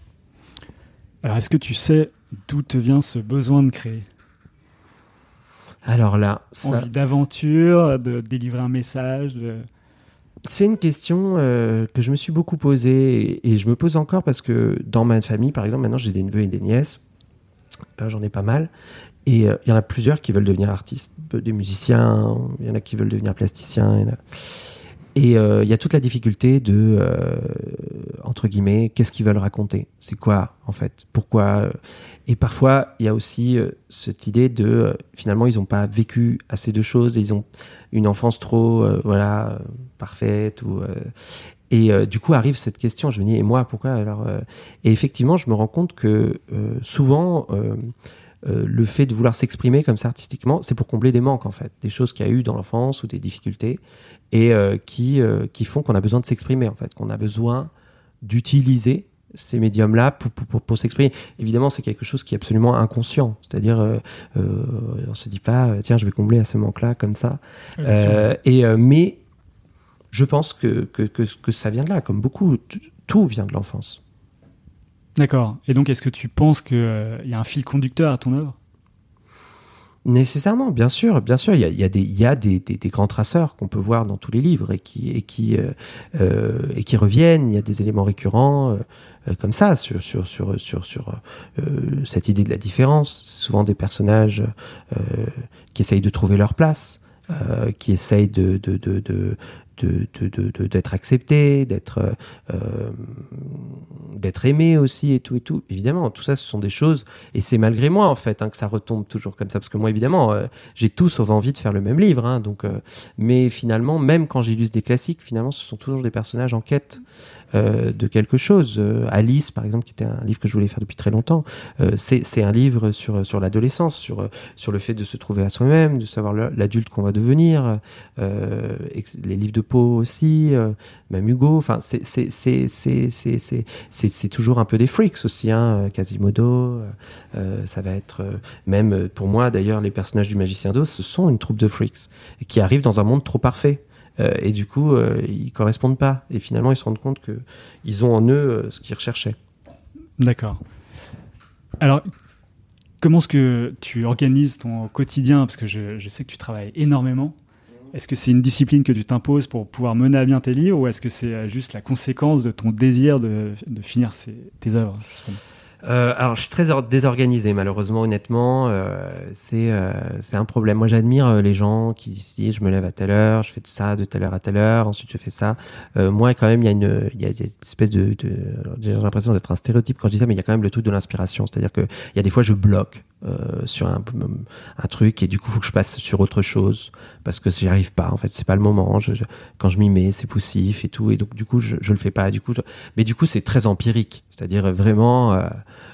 Speaker 5: Alors, est-ce que tu sais d'où te vient ce besoin de créer?
Speaker 4: Alors là, ça,
Speaker 5: Envie d'aventure, de délivrer un message de-
Speaker 4: c'est une question euh, que je me suis beaucoup posée et, et je me pose encore parce que dans ma famille, par exemple, maintenant j'ai des neveux et des nièces, Euh, j'en ai pas mal, et euh, il y en a plusieurs qui veulent devenir artistes, des musiciens, il y en a qui veulent devenir plasticiens, y en a- Et euh, il y a toute la difficulté de, euh, entre guillemets, qu'est-ce qu'ils veulent raconter? C'est quoi, en fait? Pourquoi? Et parfois, il y a aussi euh, cette idée de, euh, finalement, ils n'ont pas vécu assez de choses et ils ont une enfance trop, voilà, parfaite. Ou, et du coup, arrive cette question, je me dis, et moi, pourquoi? Alors Et effectivement, je me rends compte que souvent... euh, le fait de vouloir s'exprimer comme ça artistiquement, c'est pour combler des manques en fait, des choses qu'il y a eu dans l'enfance ou des difficultés et euh, qui, euh, qui font qu'on a besoin de s'exprimer en fait, qu'on a besoin d'utiliser ces médiums-là pour, pour, pour, pour s'exprimer. Évidemment, c'est quelque chose qui est absolument inconscient, c'est-à-dire on se dit pas tiens je vais combler à ce manque-là comme ça. Et mais je pense que, que, que, que ça vient de là, comme beaucoup, tout vient de l'enfance.
Speaker 5: D'accord. Et donc, est-ce que tu penses qu'il y a un fil conducteur à ton œuvre?
Speaker 4: Nécessairement, bien sûr, bien sûr, il y a, des, grands traceurs qu'on peut voir dans tous les livres et qui euh, euh, reviennent. Il y a des éléments récurrents euh, euh, comme ça sur euh, cette idée de la différence. C'est souvent des personnages euh, qui essayent de trouver leur place, euh, qui essayent de d'être acceptés, d'être euh, d'être aimés aussi et tout et tout. Évidemment, tout ça, ce sont des choses et c'est malgré moi en fait hein, que ça retombe toujours comme ça parce que moi évidemment euh, j'ai tout sauf envie de faire le même livre hein, donc euh, mais finalement même quand j'illustre des classiques finalement ce sont toujours des personnages en quête euh, de quelque chose. Euh, Alice, par exemple, qui était un livre que je voulais faire depuis très longtemps, euh, c'est un livre sur, sur l'adolescence, sur, sur le fait de se trouver à soi-même, de savoir l'adulte qu'on va devenir, les livres de Poe aussi, même Hugo, enfin, c'est toujours un peu des freaks aussi, hein, Quasimodo, ça va être, même pour moi d'ailleurs, les personnages du Magicien d'Oz, ce sont une troupe de freaks qui arrivent dans un monde trop parfait et du coup euh, ils correspondent pas et finalement ils se rendent compte que ils ont en eux euh, ce qu'ils recherchaient
Speaker 5: D'accord. Alors, comment est-ce que tu organises ton quotidien? Parce que je, sais que tu travailles énormément. Est-ce que c'est une discipline que tu t'imposes pour pouvoir mener à bien tes livres ou est-ce que c'est euh, juste la conséquence de ton désir de, finir tes œuvres
Speaker 4: Euh, alors, je suis très or- désorganisé, malheureusement, honnêtement. Euh, c'est euh, un problème. Moi, j'admire euh, les gens qui se disent je me lève à telle heure, je fais ça de telle heure à telle heure, ensuite je fais ça. Euh, moi, quand même, il y a une, il y a une espèce de. de J'ai l'impression d'être un stéréotype quand je dis ça, mais il y a quand même le truc de l'inspiration. C'est-à-dire que il y a des fois, je bloque euh, sur un, truc et du coup, faut que je passe sur autre chose parce que j'y arrive pas. En fait, c'est pas le moment. Quand je m'y mets, c'est poussif et tout, et donc du coup, je, je le fais pas. Du coup, mais du coup, c'est très empirique. C'est-à-dire euh, vraiment. euh,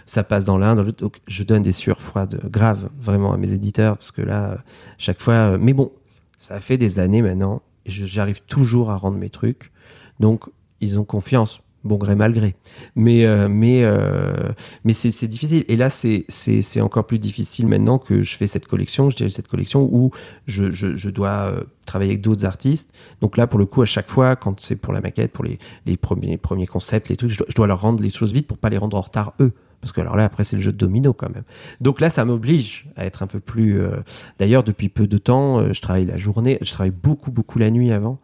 Speaker 4: ça passe dans l'un, dans l'autre. Donc, je donne des sueurs froides graves, vraiment, à mes éditeurs, parce que là, chaque fois. mais bon, ça fait des années maintenant, et j'arrive toujours à rendre mes trucs. Donc, ils ont confiance. Bon gré mal gré. Mais euh, mais euh, mais c'est difficile. Et là c'est encore plus difficile maintenant que je fais cette collection. Je dirais cette collection où je je, je dois euh, travailler avec d'autres artistes. Donc là pour le coup à chaque fois quand c'est pour la maquette, pour les les premiers premiers concepts, les trucs, je dois, je dois leur rendre les choses vite pour pas les rendre en retard eux. Parce que alors là, après, c'est le jeu de domino quand même. Donc là, ça m'oblige à être un peu plus. euh, D'ailleurs, depuis peu de temps, euh, je travaille la journée. Je travaille beaucoup, beaucoup la nuit avant,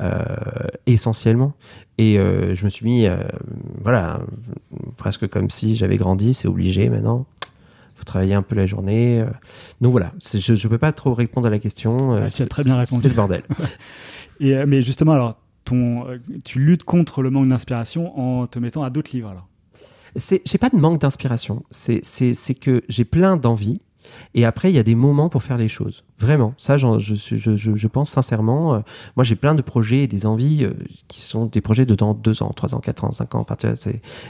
Speaker 4: euh, essentiellement. Et je me suis mis, voilà, presque comme si j'avais grandi. C'est obligé maintenant. Faut travailler un peu la journée. Donc voilà, je ne peux pas trop répondre à la question.
Speaker 5: Ouais, tu as
Speaker 4: c'est-
Speaker 5: très bien répondu.
Speaker 4: C'est le bordel.
Speaker 5: Et, mais justement, alors, ton, tu luttes contre le manque d'inspiration en te mettant à d'autres livres. Alors.
Speaker 4: C'est, j'ai pas de manque d'inspiration. C'est, c'est, que j'ai plein d'envie. Et après, il y a des moments pour faire les choses. Vraiment. Ça, je, je, je, je pense sincèrement. euh, moi, j'ai plein de projets et des envies euh, qui sont des projets de dans deux ans, trois ans, quatre ans, cinq ans. Enfin,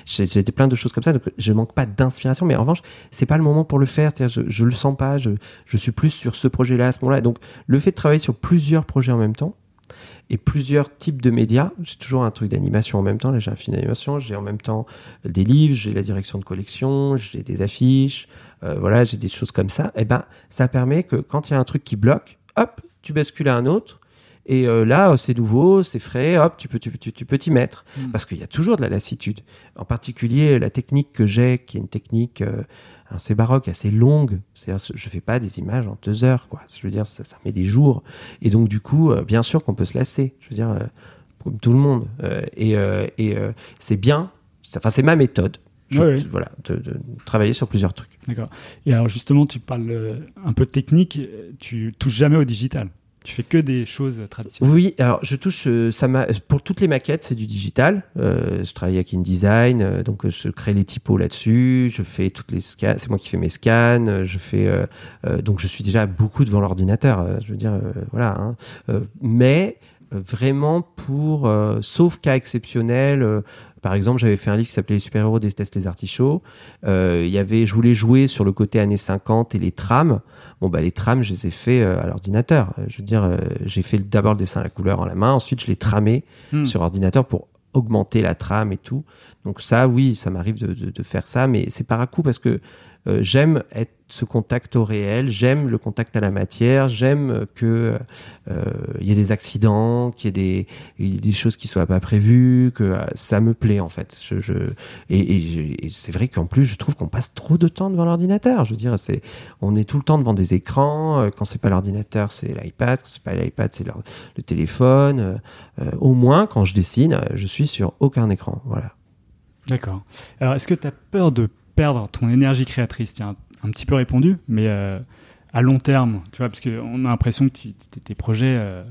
Speaker 4: j'ai, plein de choses comme ça. Donc, je manque pas d'inspiration. Mais en revanche, c'est pas le moment pour le faire. C'est-à-dire, je, je le sens pas. Je, je suis plus sur ce projet-là à ce moment-là. Donc, le fait de travailler sur plusieurs projets en même temps, et plusieurs types de médias. J'ai toujours un truc d'animation en même temps. Là, j'ai un film d'animation. J'ai en même temps des livres, j'ai la direction de collection, j'ai des affiches, euh, voilà, j'ai des choses comme ça. Et ben, ça permet que quand il y a un truc qui bloque, hop, tu bascules à un autre. Et euh, là, c'est nouveau, c'est frais, hop, tu peux, tu, tu, tu peux t'y mettre.
Speaker 5: Mm.
Speaker 4: Parce qu'il y a toujours de la lassitude. En particulier, la technique que j'ai, qui est une technique euh, assez baroque, assez longue. C'est-à-dire, je fais pas des images en deux heures, quoi. Je veux dire, ça, ça met des jours. Et donc, du coup, euh, bien sûr qu'on peut se lasser. Je veux dire, euh, comme tout le monde. Euh, et et c'est bien. Enfin, c'est ma méthode. Je-
Speaker 5: ouais.
Speaker 4: Voilà, de, de travailler sur plusieurs trucs.
Speaker 5: D'accord. Et alors, justement, tu parles un peu de technique. Tu touches jamais au digital. Tu fais que des choses traditionnelles.
Speaker 4: Oui, alors je touche, euh, ça pour toutes les maquettes, c'est du digital. Euh, je travaille avec InDesign, euh, donc euh, je crée les typos là-dessus, je fais toutes les scans, c'est moi qui fais mes scans, je fais, donc je suis déjà beaucoup devant l'ordinateur, je veux dire, voilà. hein. Mais vraiment pour, euh, sauf cas exceptionnel. euh, par exemple, j'avais fait un livre qui s'appelait Les super-héros détestent les artichauts. Euh, Il y avait, je voulais jouer sur le côté années 50 et les trames. Bon, bah, les trames, je les ai fait euh, à l'ordinateur. Euh, Je veux dire, j'ai fait d'abord le dessin à la couleur en la main, ensuite je l'ai tramé
Speaker 5: Hmm.
Speaker 4: sur ordinateur pour augmenter la trame et tout. Donc ça, oui, ça m'arrive de, de- de faire ça, mais c'est par à coup parce que euh, j'aime être ce contact au réel, j'aime le contact à la matière, j'aime euh, que euh, il y ait des accidents, qu'il y ait des, choses qui soient pas prévues, que euh, ça me plaît en fait. Et, c'est vrai qu'en plus, je trouve qu'on passe trop de temps devant l'ordinateur. Je veux dire, c'est, on est tout le temps devant des écrans. euh, Quand c'est pas l'ordinateur, c'est l'iPad. Quand c'est pas l'iPad, c'est le, téléphone. euh, euh, au moins, quand je dessine, euh, je suis sur aucun écran. Voilà.
Speaker 5: D'accord. Alors, est-ce que tu as peur de perdre ton énergie créatrice Tu as un, un petit peu répondu, mais euh, à long terme, tu vois, parce qu'on a l'impression que tu- tes- projets euh,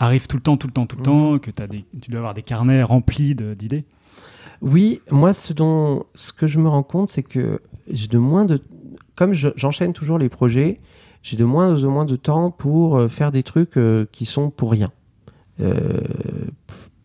Speaker 5: arrivent tout le temps, tout le temps, tout le temps, que t'as des, tu dois avoir des carnets remplis d'idées.
Speaker 4: Oui, moi, ce dont, ce que je me rends compte, c'est que j'ai de moins de, comme je- j'enchaîne toujours les projets, j'ai de moins en moins de temps pour euh, faire des trucs euh, qui sont pour rien. Euh,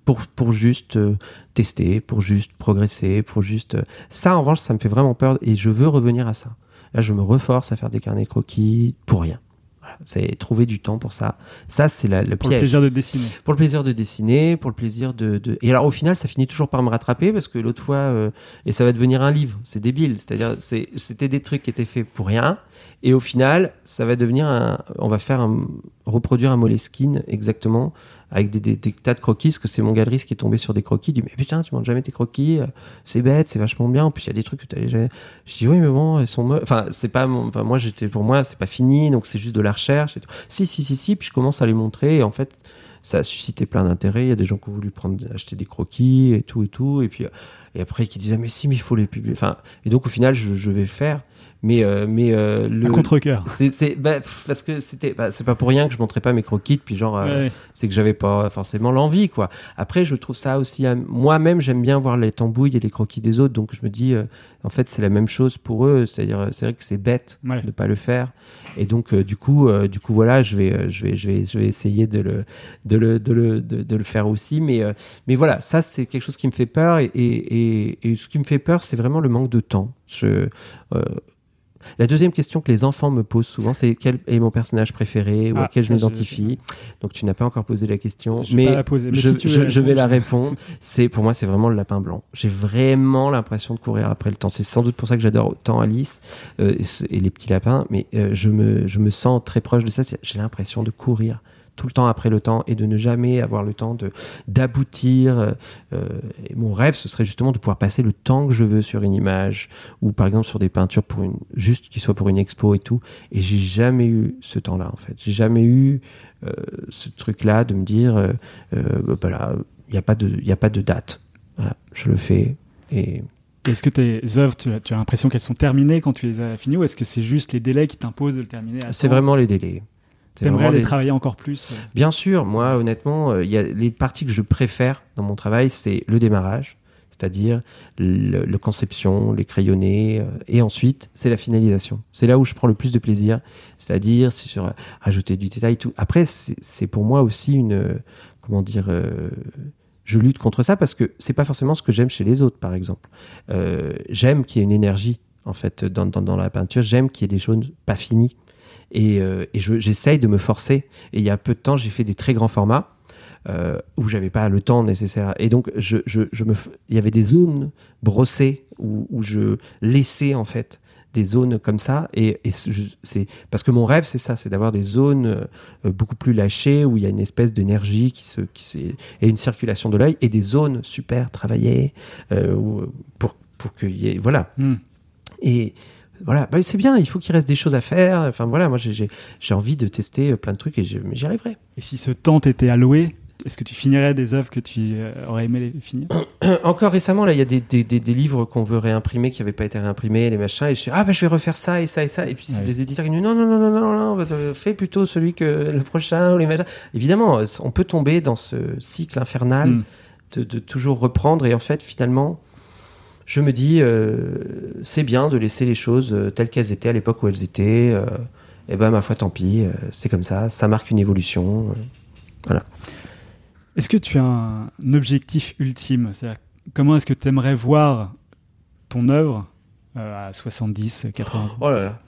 Speaker 4: pour, pour juste euh, tester, pour juste progresser, pour juste. euh, Ça, en revanche, ça me fait vraiment peur et je veux revenir à ça. Là, je me reforce à faire des carnets de croquis pour rien. Voilà, c'est trouver du temps pour ça. Ça, c'est la- le
Speaker 5: Pour le plaisir de dessiner.
Speaker 4: Pour le plaisir de dessiner, pour le plaisir de, de... Et alors au final, ça finit toujours par me rattraper parce que l'autre fois, euh, et ça va devenir un livre, c'est débile. C'est-à-dire, c'est- c'était des trucs qui étaient faits pour rien, et au final, ça va devenir un... On va faire un... reproduire un Moleskine exactement avec des, tas de croquis, parce que c'est mon galeriste qui est tombé sur des croquis, il dit mais putain tu montres jamais tes croquis, euh, c'est bête, c'est vachement bien, en plus il y a des trucs que tu jamais... Je dis oui mais bon, ils sont enfin c'est pas enfin moi j'étais pour moi c'est pas fini, donc c'est juste de la recherche et tout. Si si si si, puis je commence à les montrer et en fait ça a suscité plein d'intérêt, il y a des gens qui ont voulu prendre acheter des croquis et tout et tout et puis euh, et après qui disaient mais si mais il faut les publier. Enfin et donc au final je, je vais faire mais euh, mais euh, le
Speaker 5: Un contre-cœur.
Speaker 4: c'est bah, parce que c'était bah, c'est pas pour rien que je montrais pas mes croquis puis genre euh,
Speaker 5: Ouais.
Speaker 4: c'est que j'avais pas forcément l'envie quoi après je trouve ça aussi moi-même j'aime bien voir les tambouilles et les croquis des autres donc je me dis en fait c'est la même chose pour eux c'est-à-dire c'est vrai que c'est bête
Speaker 5: Ouais.
Speaker 4: de pas le faire et donc du coup du coup voilà je vais je vais je vais je vais essayer de le de le de le de, de le faire aussi mais mais voilà ça c'est quelque chose qui me fait peur et et, et, et ce qui me fait peur c'est vraiment le manque de temps je La deuxième question que les enfants me posent souvent, c'est quel est mon personnage préféré ou
Speaker 5: Ah,
Speaker 4: à quel je m'identifie. Donc tu n'as pas encore posé la question,
Speaker 5: Je
Speaker 4: mais,
Speaker 5: la poser, mais
Speaker 4: je,
Speaker 5: si tu veux
Speaker 4: je-
Speaker 5: la
Speaker 4: je vais la répondre. C'est pour moi, c'est vraiment le lapin blanc. J'ai vraiment l'impression de courir après le temps. C'est sans doute pour ça que j'adore autant Alice euh, et, les petits lapins, mais euh, je me je me sens très proche de ça. J'ai l'impression de courir tout le temps après le temps et de ne jamais avoir le temps de d'aboutir. euh, euh, mon rêve, ce serait justement de pouvoir passer le temps que je veux sur une image ou par exemple sur des peintures pour une juste qui soit pour une expo et tout. Et j'ai jamais eu ce temps-là en fait. J'ai jamais eu euh, ce truc-là de me dire euh, euh, bah, voilà, il n'y a pas de il y a pas de date. Voilà, je le fais et
Speaker 5: Est-ce que tes œuvres, tu as, l'impression qu'elles sont terminées quand tu les as finies ou est-ce que c'est juste les délais qui t'imposent de le terminer
Speaker 4: c'est vraiment les délais.
Speaker 5: T'aimerais
Speaker 4: vraiment
Speaker 5: les travailler encore plus euh,
Speaker 4: Bien sûr, moi honnêtement, euh, il y a les parties que je préfère dans mon travail, c'est le démarrage, c'est-à-dire le, le conception, les crayonnés, euh, et ensuite c'est la finalisation. C'est là où je prends le plus de plaisir, c'est-à-dire c'est sur euh, rajouter du détail, tout. Après, c'est pour moi aussi une, euh, comment dire, je lutte contre ça parce que c'est pas forcément ce que j'aime chez les autres, par exemple. J'aime qu'il y ait une énergie en fait dans, dans, dans la peinture, j'aime qu'il y ait des choses pas finies. Et, euh, et je- j'essaye de me forcer. Et il y a peu de temps, j'ai fait des très grands formats euh, où j'avais pas le temps nécessaire. Et donc, je, je, je me, f- il y avait des zones brossées où, où je laissais en fait des zones comme ça. Et, et c'est parce que mon rêve, c'est ça, c'est d'avoir des zones euh, beaucoup plus lâchées où il y a une espèce d'énergie qui se, qui se, et une circulation de l'œil et des zones super travaillées euh, pour pour qu'il y ait voilà
Speaker 5: hmm.
Speaker 4: et voilà, bah, c'est bien, il faut qu'il reste des choses à faire. Enfin voilà, moi j'ai- envie de tester euh, plein de trucs et je- mais j'y arriverai.
Speaker 5: Et si ce temps t'était alloué, est-ce que tu finirais des œuvres que tu euh, aurais aimé les finir?
Speaker 4: Encore récemment, là, il y a des, des, des, des livres qu'on veut réimprimer qui n'avaient pas été réimprimés, les machins, et je dis, ah bah je vais refaire ça et ça et ça. Et puis
Speaker 5: Ouais.
Speaker 4: les éditeurs ils disent, non, non, non, non, non, non, euh, fais plutôt celui que le prochain ou les machins. Évidemment, on peut tomber dans ce cycle infernal
Speaker 5: Hmm.
Speaker 4: de, de toujours reprendre et en fait, finalement, je me dis, euh, c'est bien de laisser les choses euh, telles qu'elles étaient à l'époque où elles étaient. euh, et ben ma foi, tant pis, euh, c'est comme ça, ça marque une évolution. euh.
Speaker 5: Est-ce que tu as un objectif ultime? C'est-à-dire, comment est-ce que tu aimerais voir ton œuvre à 70, 80 ans?
Speaker 4: Oh là là.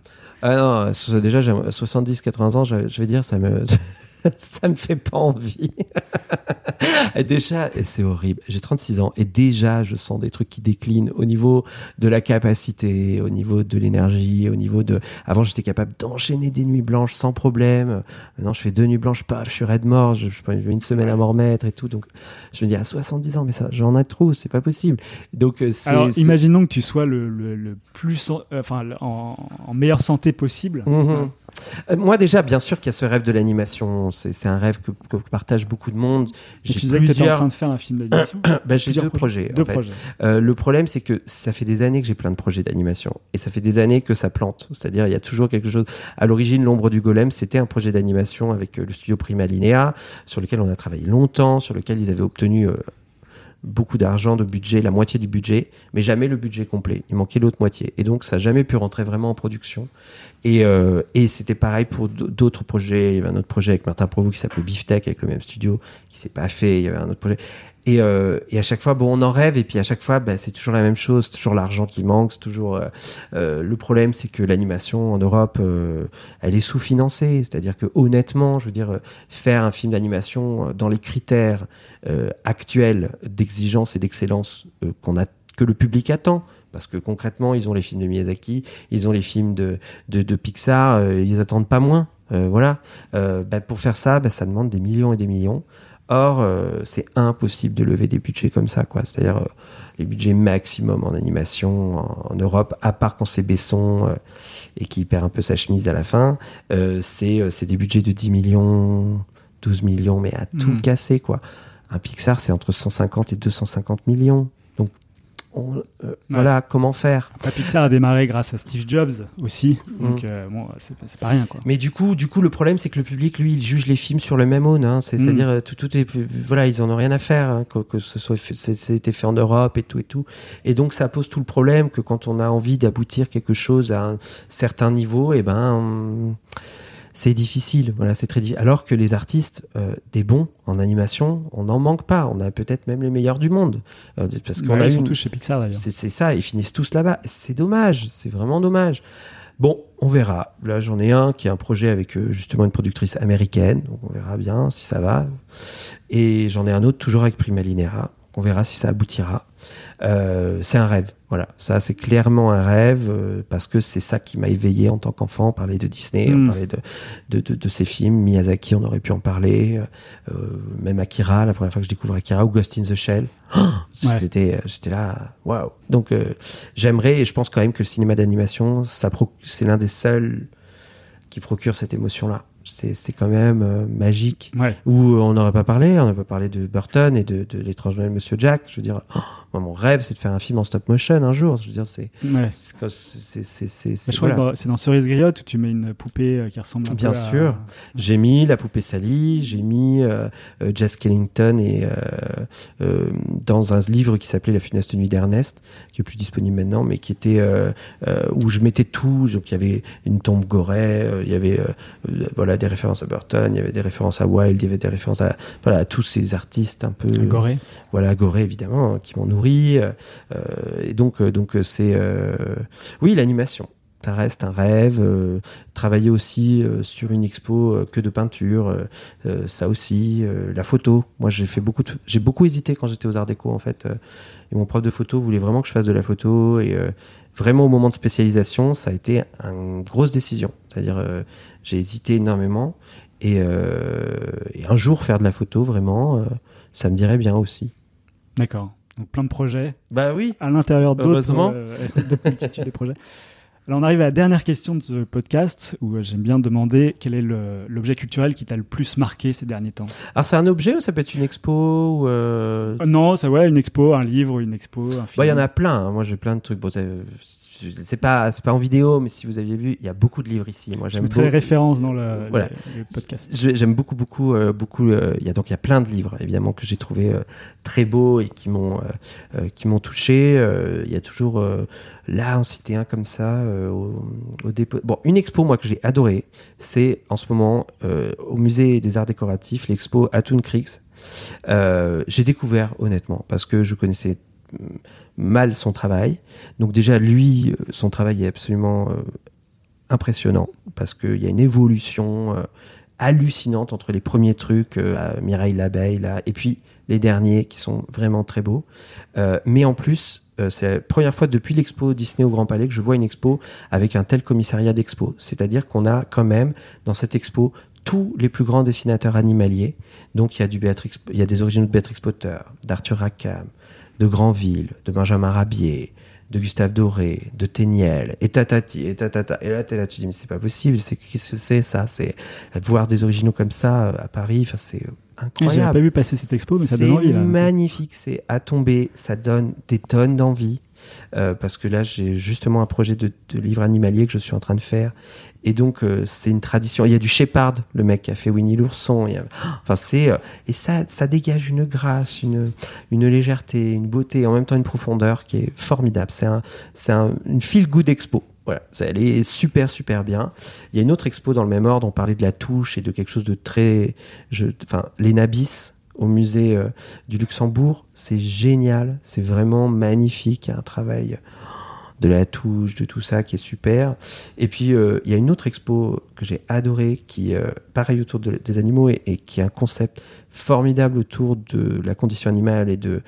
Speaker 4: Ah non, déjà, j'ai 70, 80 ans, je, je vais dire, ça me, ça me fait pas envie. et déjà, c'est horrible, j'ai 36 ans et déjà, je sens des trucs qui déclinent au niveau de la capacité, au niveau de l'énergie, au niveau de. Avant, j'étais capable d'enchaîner des nuits blanches sans problème. Maintenant, je fais deux nuits blanches, paf, je suis raide mort, je, je une semaine à m'en remettre et tout. Donc, je me dis, à 70 ans, mais ça, j'en ai trop, c'est pas possible. Donc, euh.
Speaker 5: Alors, imaginons que tu sois le, le- le plus, en, euh, enfin, en, en meilleure santé possible.
Speaker 4: Euh, Moi déjà, bien sûr qu'il y a ce rêve de l'animation. C'est un rêve que, que partagent beaucoup de monde. J'ai
Speaker 5: tu disais que tu en train de faire un film d'animation.
Speaker 4: Ben, j'ai deux projets. en
Speaker 5: Deux
Speaker 4: fait.
Speaker 5: projets.
Speaker 4: Euh, le problème, c'est que ça fait des années que j'ai plein de projets d'animation. Et ça fait des années que ça plante. C'est-à-dire, il y a toujours quelque chose. À l'origine, L'ombre du golem, c'était un projet d'animation avec euh, le studio Prima Linea, sur lequel on a travaillé longtemps, sur lequel ils avaient obtenu euh, beaucoup d'argent, de budget, la moitié du budget, mais jamais le budget complet. Il manquait l'autre moitié. Et donc, ça n'a jamais pu rentrer vraiment en production. Et, euh, et c'était pareil pour d'autres projets. Il y avait un autre projet avec Martin Provost qui s'appelait Beeftek, avec le même studio, qui s'est pas fait. Il y avait un autre projet. Et, euh, et à chaque fois, bon, on en rêve, et puis à chaque fois, bah, c'est toujours la même chose, toujours l'argent qui manque, c'est toujours. euh, euh, le problème, c'est que l'animation en Europe, euh, elle est sous-financée. C'est-à-dire que honnêtement, je veux dire, euh, faire un film d'animation euh, dans les critères actuels d'exigence et d'excellence qu'on a, que le public attend. Parce que concrètement, ils ont les films de Miyazaki, ils ont les films de, de, de Pixar, ils attendent pas moins. Voilà. Bah, pour faire ça, bah, ça demande des millions et des millions. Or, euh, c'est impossible de lever des budgets comme ça, quoi. C'est-à-dire euh, les budgets maximum en animation en, en Europe, à part quand c'est Besson euh, et qui perd un peu sa chemise à la fin, euh, c'est euh, c'est des budgets de 10 millions, 12 millions, mais à tout
Speaker 5: Mhm.
Speaker 4: casser, quoi. Un Pixar, c'est entre 150 et 250 millions. Donc, on- euh, voilà, comment faire
Speaker 5: Après, Pixar a démarré grâce à Steve Jobs aussi. Donc,
Speaker 4: Mhm.
Speaker 5: euh, bon, c'est pas- rien, quoi.
Speaker 4: Mais du coup, du coup, le problème, c'est que le public, lui, il juge les films sur le même aune. Hein. C'est-
Speaker 5: Mm.
Speaker 4: C'est-à-dire, euh, tout, tout est, voilà, ils en ont rien à faire hein, que, que ce soit, c'était fait en Europe et tout et tout. Et donc, ça pose tout le problème que quand on a envie d'aboutir quelque chose à un certain niveau, et ben, on- c'est difficile. Voilà, c'est très difficile. Alors que les artistes, euh, des bons en animation, on n'en manque pas. On a peut-être même les meilleurs du monde, Euh, parce qu'on
Speaker 5: Ouais,
Speaker 4: a
Speaker 5: ils sont
Speaker 4: une-
Speaker 5: tous chez Pixar d'ailleurs.
Speaker 4: c'est ça, ils finissent tous là-bas. C'est dommage, c'est vraiment dommage. Bon, on verra. Là, j'en ai un qui est un projet avec euh, justement une productrice américaine, donc on verra bien si ça va. Et j'en ai un autre toujours avec Prima Linera, on verra si ça aboutira. Euh, c'est un rêve, voilà. Ça, c'est clairement un rêve euh, parce que c'est ça qui m'a éveillé en tant qu'enfant. On parlait de Disney,
Speaker 5: Mm.
Speaker 4: on parlait de, de, de, de ces films. Miyazaki, on aurait pu en parler. Euh, même Akira, la première fois que je découvre Akira, ou Ghost in the Shell. Oh,
Speaker 5: Ouais.
Speaker 4: C'était, j'étais là, waouh. Donc, euh, j'aimerais et je pense quand même que le cinéma d'animation, ça c'est l'un des seuls qui procure cette émotion-là. C'est, c'est quand même euh, magique.
Speaker 5: Ouais.
Speaker 4: Où on n'aurait pas parlé, on n'a pas parlé de Burton et de, de l'étrange Monsieur Jack. Je veux dire, oh, moi, mon rêve, c'est de faire un film en stop motion un jour. Je veux dire, c'est,
Speaker 5: Ouais.
Speaker 4: c'est, voilà.
Speaker 5: dans- c'est dans Cerise Griotte où tu mets une poupée euh, qui ressemble un
Speaker 4: Bien
Speaker 5: peu à-
Speaker 4: sûr. J'ai mis la poupée Sally, j'ai mis euh, euh, Jess Kellington et euh, euh, dans un livre qui s'appelait La funeste nuit d'Ernest, qui est plus disponible maintenant, mais qui était où je mettais tout. Donc il y avait une tombe Goret, il y avait voilà des références à Burton, il y avait des références à Wilde, il y avait des références à voilà à tous ces artistes un peu
Speaker 5: Un Gorée.
Speaker 4: voilà Goré évidemment hein, qui m'ont euh, euh, et donc euh, donc c'est oui l'animation. Ça reste un rêve travailler aussi sur une expo que de peinture ça aussi la photo. Moi j'ai fait beaucoup j'ai beaucoup hésité quand j'étais aux arts déco en fait et mon prof de photo voulait vraiment que je fasse de la photo et vraiment au moment de spécialisation ça a été une grosse décision. C'est-à-dire j'ai hésité énormément et, un jour faire de la photo vraiment ça me dirait bien aussi.
Speaker 5: D'accord. Donc plein de projets
Speaker 4: bah oui
Speaker 5: à l'intérieur d'autres
Speaker 4: Heureusement.
Speaker 5: euh, d'autres multitudes de projets. Alors on arrive à la dernière question de ce podcast où euh, j'aime bien demander quel est l'objet culturel qui t'a le plus marqué ces derniers temps.
Speaker 4: Alors c'est un objet ou ça peut être une expo ou euh...
Speaker 5: Euh, non, ça ouais, une expo, un livre, une expo, un film.
Speaker 4: Ouais, il y en a plein. hein. Moi j'ai plein de trucs. Bon, c'est- pas c'est pas en vidéo, mais si vous aviez vu, il y a beaucoup de livres ici. Moi j'aime
Speaker 5: mettrai les
Speaker 4: beaucoup-
Speaker 5: références dans le,
Speaker 4: Voilà.
Speaker 5: le- le podcast.
Speaker 4: J'aime beaucoup, beaucoup, euh, beaucoup. euh, Il y a donc il y a plein de livres évidemment que j'ai trouvé euh, très beaux et qui m'ont qui m'ont touché. Il y a toujours là en cité un comme ça euh, au, au dépôt. Bon, une expo moi que j'ai adoré, c'est en ce moment euh, au musée des arts décoratifs l'expo Atun Creeks. Euh, j'ai découvert honnêtement parce que je connaissais mm, mal son travail. Donc déjà lui, son travail est absolument impressionnant parce qu'il y a une évolution hallucinante entre les premiers trucs à Mireille l'abeille là et puis les derniers qui sont vraiment très beaux. Mais en plus, euh, c'est la première fois depuis l'expo Disney au Grand Palais que je vois une expo avec un tel commissariat d'expo. C'est-à-dire qu'on a quand même dans cette expo tous les plus grands dessinateurs animaliers. Donc il y a du des originaux de Béatrix Potter, d'Arthur Rackham, de Granville, de Benjamin Rabier, de Gustave Doré, de Téniel, et tatati, et tatata. Et là, tu dis, mais c'est pas possible, c'est, que c'est ça? C'est, voir des originaux comme ça euh, à Paris, c'est incroyable.
Speaker 5: pas vu passer cette expo, mais ça
Speaker 4: C'est
Speaker 5: donne envie là.
Speaker 4: magnifique, c'est à tomber, ça donne des tonnes d'envie. Euh, parce que là, j'ai justement un projet de, de livre animalier que je suis en train de faire. Et donc, euh, c'est une tradition. Il y a du Shepard, le mec qui a fait Winnie l'ourson. A- Enfin, c'est euh, et ça, ça dégage une grâce, une une légèreté, une beauté, en même temps une profondeur qui est formidable. C'est un, c'est un, une feel good expo. Voilà, ça, est super super bien. Il y a une autre expo dans le même ordre. On parlait de la touche et de quelque chose de très, je, enfin, les Nabis au musée euh, du Luxembourg, c'est génial, c'est vraiment magnifique, un travail de la touche, de tout ça qui est super. Et puis euh, il y a une autre expo que j'ai adorée qui euh, pareil autour de- des animaux et, qui a un concept formidable autour de la condition animale et de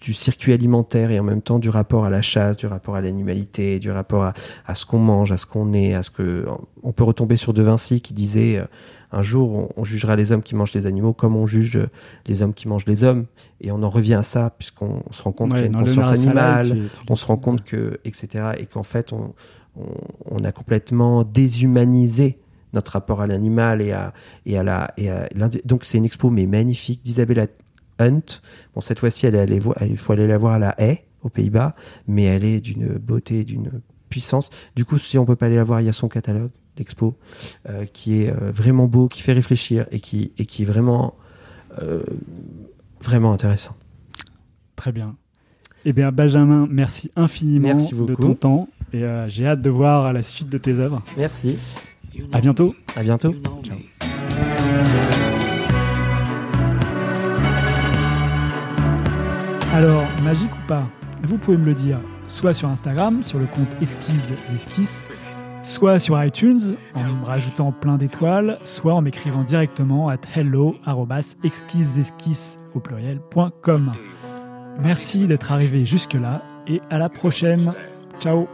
Speaker 4: du circuit alimentaire et en même temps du rapport à la chasse, du rapport à l'animalité, du rapport à, à ce qu'on mange, à ce qu'on est, à ce que on peut retomber sur De Vinci qui disait euh, un jour on, on jugera les hommes qui mangent les animaux comme on juge euh, les hommes qui mangent les hommes et on en revient à ça puisqu'on se rend compte
Speaker 5: Ouais,
Speaker 4: qu'il y a une conscience animale,
Speaker 5: tu- tu-
Speaker 4: on se rend compte que, etc., et qu'en fait, on, on, on a complètement déshumanisé notre rapport à l'animal et à, et à la, et à l'indi- donc c'est une expo mais magnifique d'Isabella Hunt. Bon, cette fois-ci, elle est il faut aller la voir à la haie, aux Pays-Bas, mais elle est d'une beauté, d'une puissance. Du coup, si on peut pas aller la voir, il y a son catalogue d'expo euh, qui est euh, vraiment beau, qui fait réfléchir et qui, et qui est vraiment, euh, vraiment intéressant.
Speaker 5: Très bien. Eh bien, Benjamin, merci infiniment
Speaker 4: Merci
Speaker 5: de ton temps et euh, j'ai hâte de voir la suite de tes œuvres.
Speaker 4: Merci.
Speaker 5: À bientôt.
Speaker 4: À bientôt.
Speaker 5: Ciao. Alors, magique ou pas Vous pouvez me le dire soit sur Instagram, sur le compte Esquisses Esquisses, soit sur iTunes en me rajoutant plein d'étoiles, soit en m'écrivant directement à hello au pluriel.com. Merci d'être arrivé jusque-là et à la prochaine. Ciao